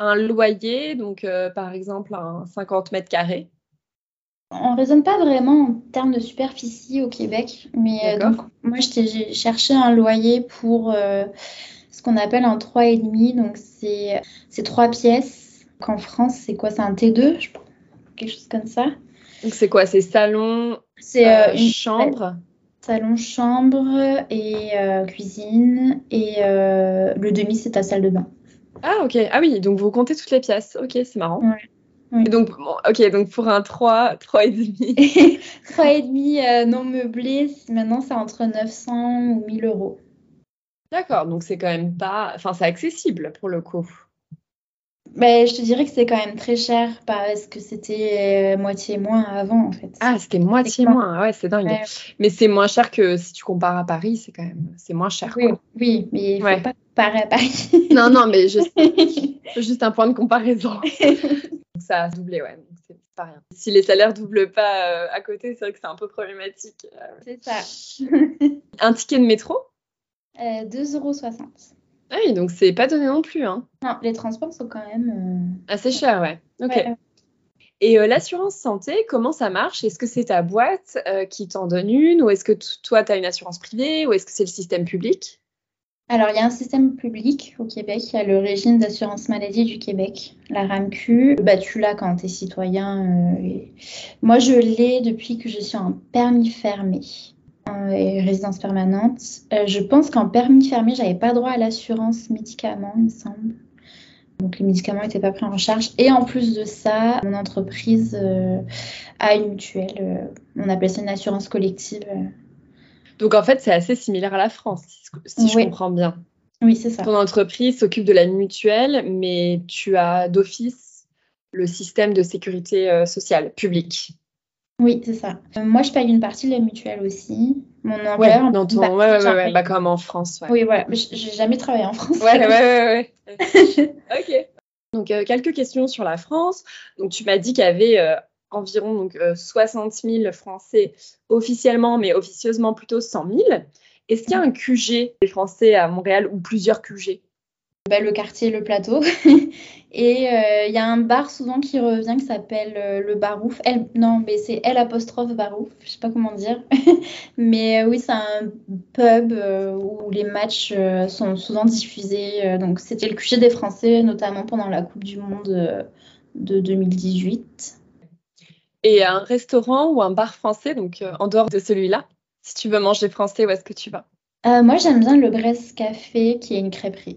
A: Un loyer, donc euh, par exemple un 50 mètres carrés.
B: On ne raisonne pas vraiment en termes de superficie au Québec, mais euh, donc, moi j'ai cherché un loyer pour euh, ce qu'on appelle un 3,5, donc c'est trois pièces. Qu'en France, c'est quoi? C'est un T2, je quelque chose comme ça.
A: Donc c'est quoi? C'est salon, c'est une chambre?
B: Salon, chambre et euh, cuisine. Et euh, le demi, c'est ta salle de bain.
A: Ah, ok. Ah oui, donc vous comptez toutes les pièces. Ok, c'est marrant. Donc, ok, donc pour un 3, 3 et demi. *laughs*
B: 3 et demi euh, non meublé, maintenant c'est entre 900 ou 1000 euros.
A: D'accord, donc c'est quand même pas, enfin c'est accessible pour le coup.
B: Mais je te dirais que c'est quand même très cher parce que c'était euh, moitié moins avant en fait.
A: Ah, c'était moitié moins, ouais, c'est dingue. Mais c'est moins cher que si tu compares à Paris, c'est quand même, c'est moins cher.
B: Oui, oui mais il ne faut pas comparer à Paris. *laughs*
A: non, non, mais juste, *laughs* juste un point de comparaison. *laughs* ça a doublé, ouais, c'est pas rien. Si les salaires doublent pas euh, à côté, c'est vrai que c'est un peu problématique.
B: Euh. C'est ça.
A: un ticket de métro?
B: Euh, 2,60 euros.
A: Ah oui, donc c'est pas donné non plus. Hein.
B: Non, les transports sont quand même.
A: Euh, Assez chers, ouais. Ok. Et euh, l'assurance santé, comment ça marche? Est-ce que c'est ta boîte euh, qui t'en donne une Ou est-ce que toi, tu as une assurance privée Ou est-ce que c'est le système public?
B: Alors, il y a un système public au Québec. Il y a le régime d'assurance maladie du Québec, la RAMQ. Bah, tu l'as quand tu es citoyen. Moi, je l'ai depuis que je suis en permis fermé et résidence permanente. Euh, je pense qu'en permis fermé, j'avais pas droit à l'assurance médicaments, il me semble. Donc les médicaments n'étaient pas pris en charge. Et en plus de ça, mon entreprise euh, a une mutuelle. Euh, on appelle ça une assurance collective.
A: Donc en fait, c'est assez similaire à la France, si, je comprends bien.
B: Oui, c'est ça.
A: Ton entreprise s'occupe de la mutuelle, mais tu as d'office le système de sécurité sociale publique.
B: Oui, c'est ça. Euh, moi, je paye une partie de la mutuelle aussi.
A: Mon employeur. Ouais, dans ton... ouais, ouais, ouais, bah, comme en France.
B: Oui, voilà. J'ai jamais travaillé en France.
A: Ouais, ouais, ouais. ouais. *laughs* ok. Donc, euh, quelques questions sur la France. Donc, tu m'as dit qu'il y avait euh, environ donc, 60 000 Français officiellement, mais officieusement plutôt 100 000. Est-ce qu'il y a un QG des Français à Montréal ou plusieurs QG
B: bah, le quartier, le plateau. *laughs* et euh, il y a un bar souvent qui revient qui s'appelle euh, le Barouf. Elle, non, mais c'est L apostrophe Barouf, je sais pas comment dire. *laughs* mais euh, oui, c'est un pub où les matchs sont souvent diffusés. donc c'était le QG des Français, notamment pendant la Coupe du Monde de 2018.
A: Et un restaurant ou un bar français, donc en dehors de celui-là, si tu veux manger français, où est-ce que tu vas?
B: Moi, j'aime bien le Brest Café, qui est une crêperie.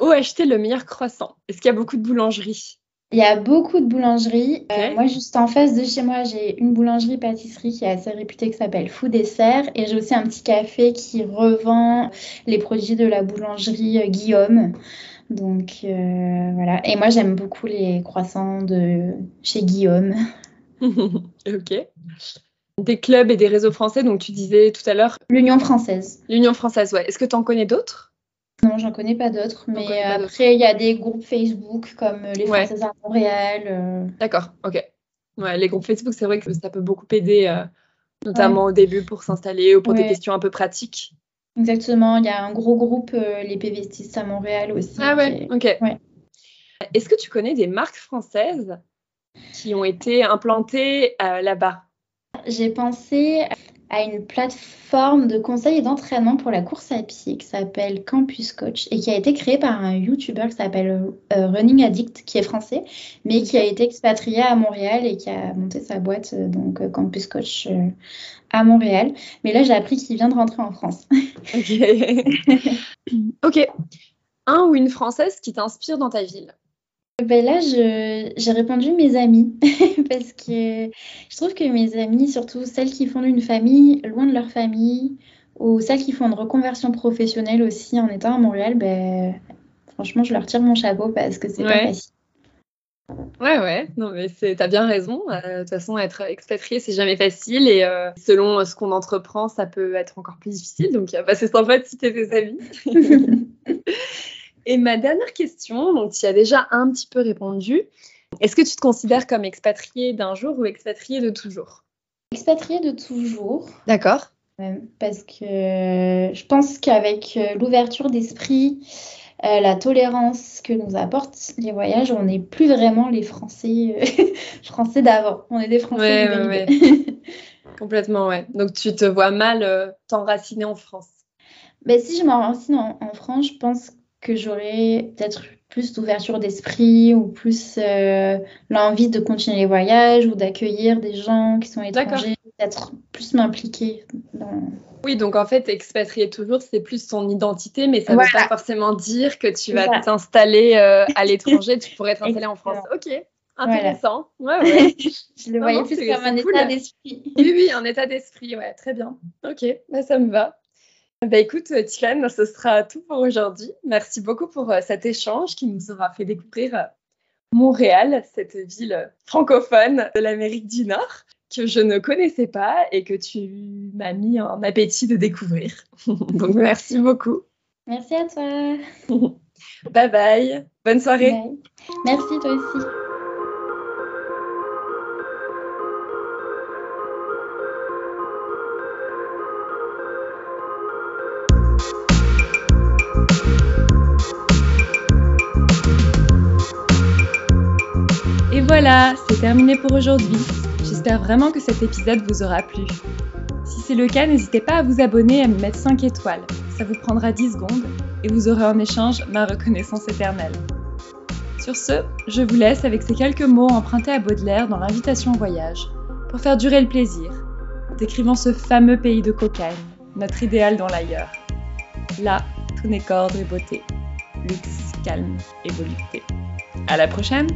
A: Où acheter le meilleur croissant? Est-ce qu'il y a beaucoup de boulangeries?
B: Il y a beaucoup de boulangeries. Euh, moi, juste en face de chez moi, j'ai une boulangerie-pâtisserie qui est assez réputée qui s'appelle Fou Dessert. Et j'ai aussi un petit café qui revend les produits de la boulangerie euh, Guillaume. Donc euh, voilà. Et moi, j'aime beaucoup les croissants de chez Guillaume. *laughs*
A: ok. Des clubs et des réseaux français, donc tu disais tout à l'heure.
B: L'Union française.
A: L'Union française, ouais. Est-ce que tu en connais d'autres?
B: Non, j'en connais pas d'autres, mais après, il y a des groupes Facebook comme les Françaises à Montréal. Euh.
A: D'accord, ok. Ouais, les groupes Facebook, c'est vrai que ça peut beaucoup aider, euh, notamment au début pour s'installer ou pour des questions un peu pratiques.
B: Exactement, il y a un gros groupe, euh, les PVStistes à Montréal aussi.
A: Ah ouais, ok. Est-ce que tu connais des marques françaises qui ont été implantées là-bas?
B: J'ai pensé à une plateforme de conseil et d'entraînement pour la course à pied qui s'appelle Campus Coach et qui a été créée par un YouTuber qui s'appelle euh, Running Addict, qui est français, mais qui a été expatrié à Montréal et qui a monté sa boîte, euh, donc euh, Campus Coach à Montréal. Mais là, j'ai appris qu'il vient de rentrer en France.
A: ok. *laughs* ok. Un ou une française qui t'inspire dans ta ville?
B: Ben là, j'ai répondu mes amis *laughs* parce que je trouve que mes amis, surtout celles qui font une famille loin de leur famille ou celles qui font une reconversion professionnelle aussi en étant à Montréal, ben, franchement, je leur tire mon chapeau parce que c'est pas facile.
A: Ouais, ouais, non, mais t'as bien raison. Euh, de toute façon, être expatrié, c'est jamais facile et euh, selon ce qu'on entreprend, ça peut être encore plus difficile. Donc, bah, c'est sympa de citer tes amis. *laughs* Et ma dernière question, donc tu as déjà un petit peu répondu. Est-ce que tu te considères comme expatrié d'un jour ou expatrié de toujours?
B: Expatrié de toujours.
A: D'accord.
B: Parce que je pense qu'avec euh, l'ouverture d'esprit, euh, la tolérance que nous apportent les voyages, on n'est plus vraiment les Français, euh, *laughs* Français d'avant. On est des Français.
A: Ouais, ouais, *laughs* Complètement, ouais. Donc tu te vois mal t'enraciner en France?
B: Ben, si je m'enracine en, en France, je pense que j'aurais peut-être plus d'ouverture d'esprit ou plus euh, l'envie de continuer les voyages ou d'accueillir des gens qui sont étrangers, peut-être plus m'impliquer
A: Oui, donc en fait, expatrier toujours, c'est plus ton identité, mais ça ne veut pas forcément dire que tu vas t'installer euh, à *laughs* l'étranger, tu pourrais t'installer en France. Ok, intéressant. Ouais, ouais. *laughs*
B: Je le voyais plus comme un état d'esprit.
A: oui, oui, un état d'esprit, ouais, très bien. Ok, bah, ça me va. Bah écoute, Tilan, ce sera tout pour aujourd'hui. Merci beaucoup pour euh, cet échange qui nous aura fait découvrir euh, Montréal, cette ville francophone de l'Amérique du Nord que je ne connaissais pas et que tu m'as mis en appétit de découvrir. *laughs* Donc merci beaucoup.
B: Merci à toi. *laughs*
A: bye bye. Bonne soirée.
B: Merci toi aussi.
A: Voilà, c'est terminé pour aujourd'hui. J'espère vraiment que cet épisode vous aura plu. Si c'est le cas, n'hésitez pas à vous abonner et à me mettre 5 étoiles. Ça vous prendra 10 secondes et vous aurez en échange ma reconnaissance éternelle. Sur ce, je vous laisse avec ces quelques mots empruntés à Baudelaire dans l'invitation au voyage, pour faire durer le plaisir, décrivant ce fameux pays de cocaïne, notre idéal dans l'ailleurs. Là, tout n'est qu'ordre et beauté, luxe, calme et volupté. À la prochaine!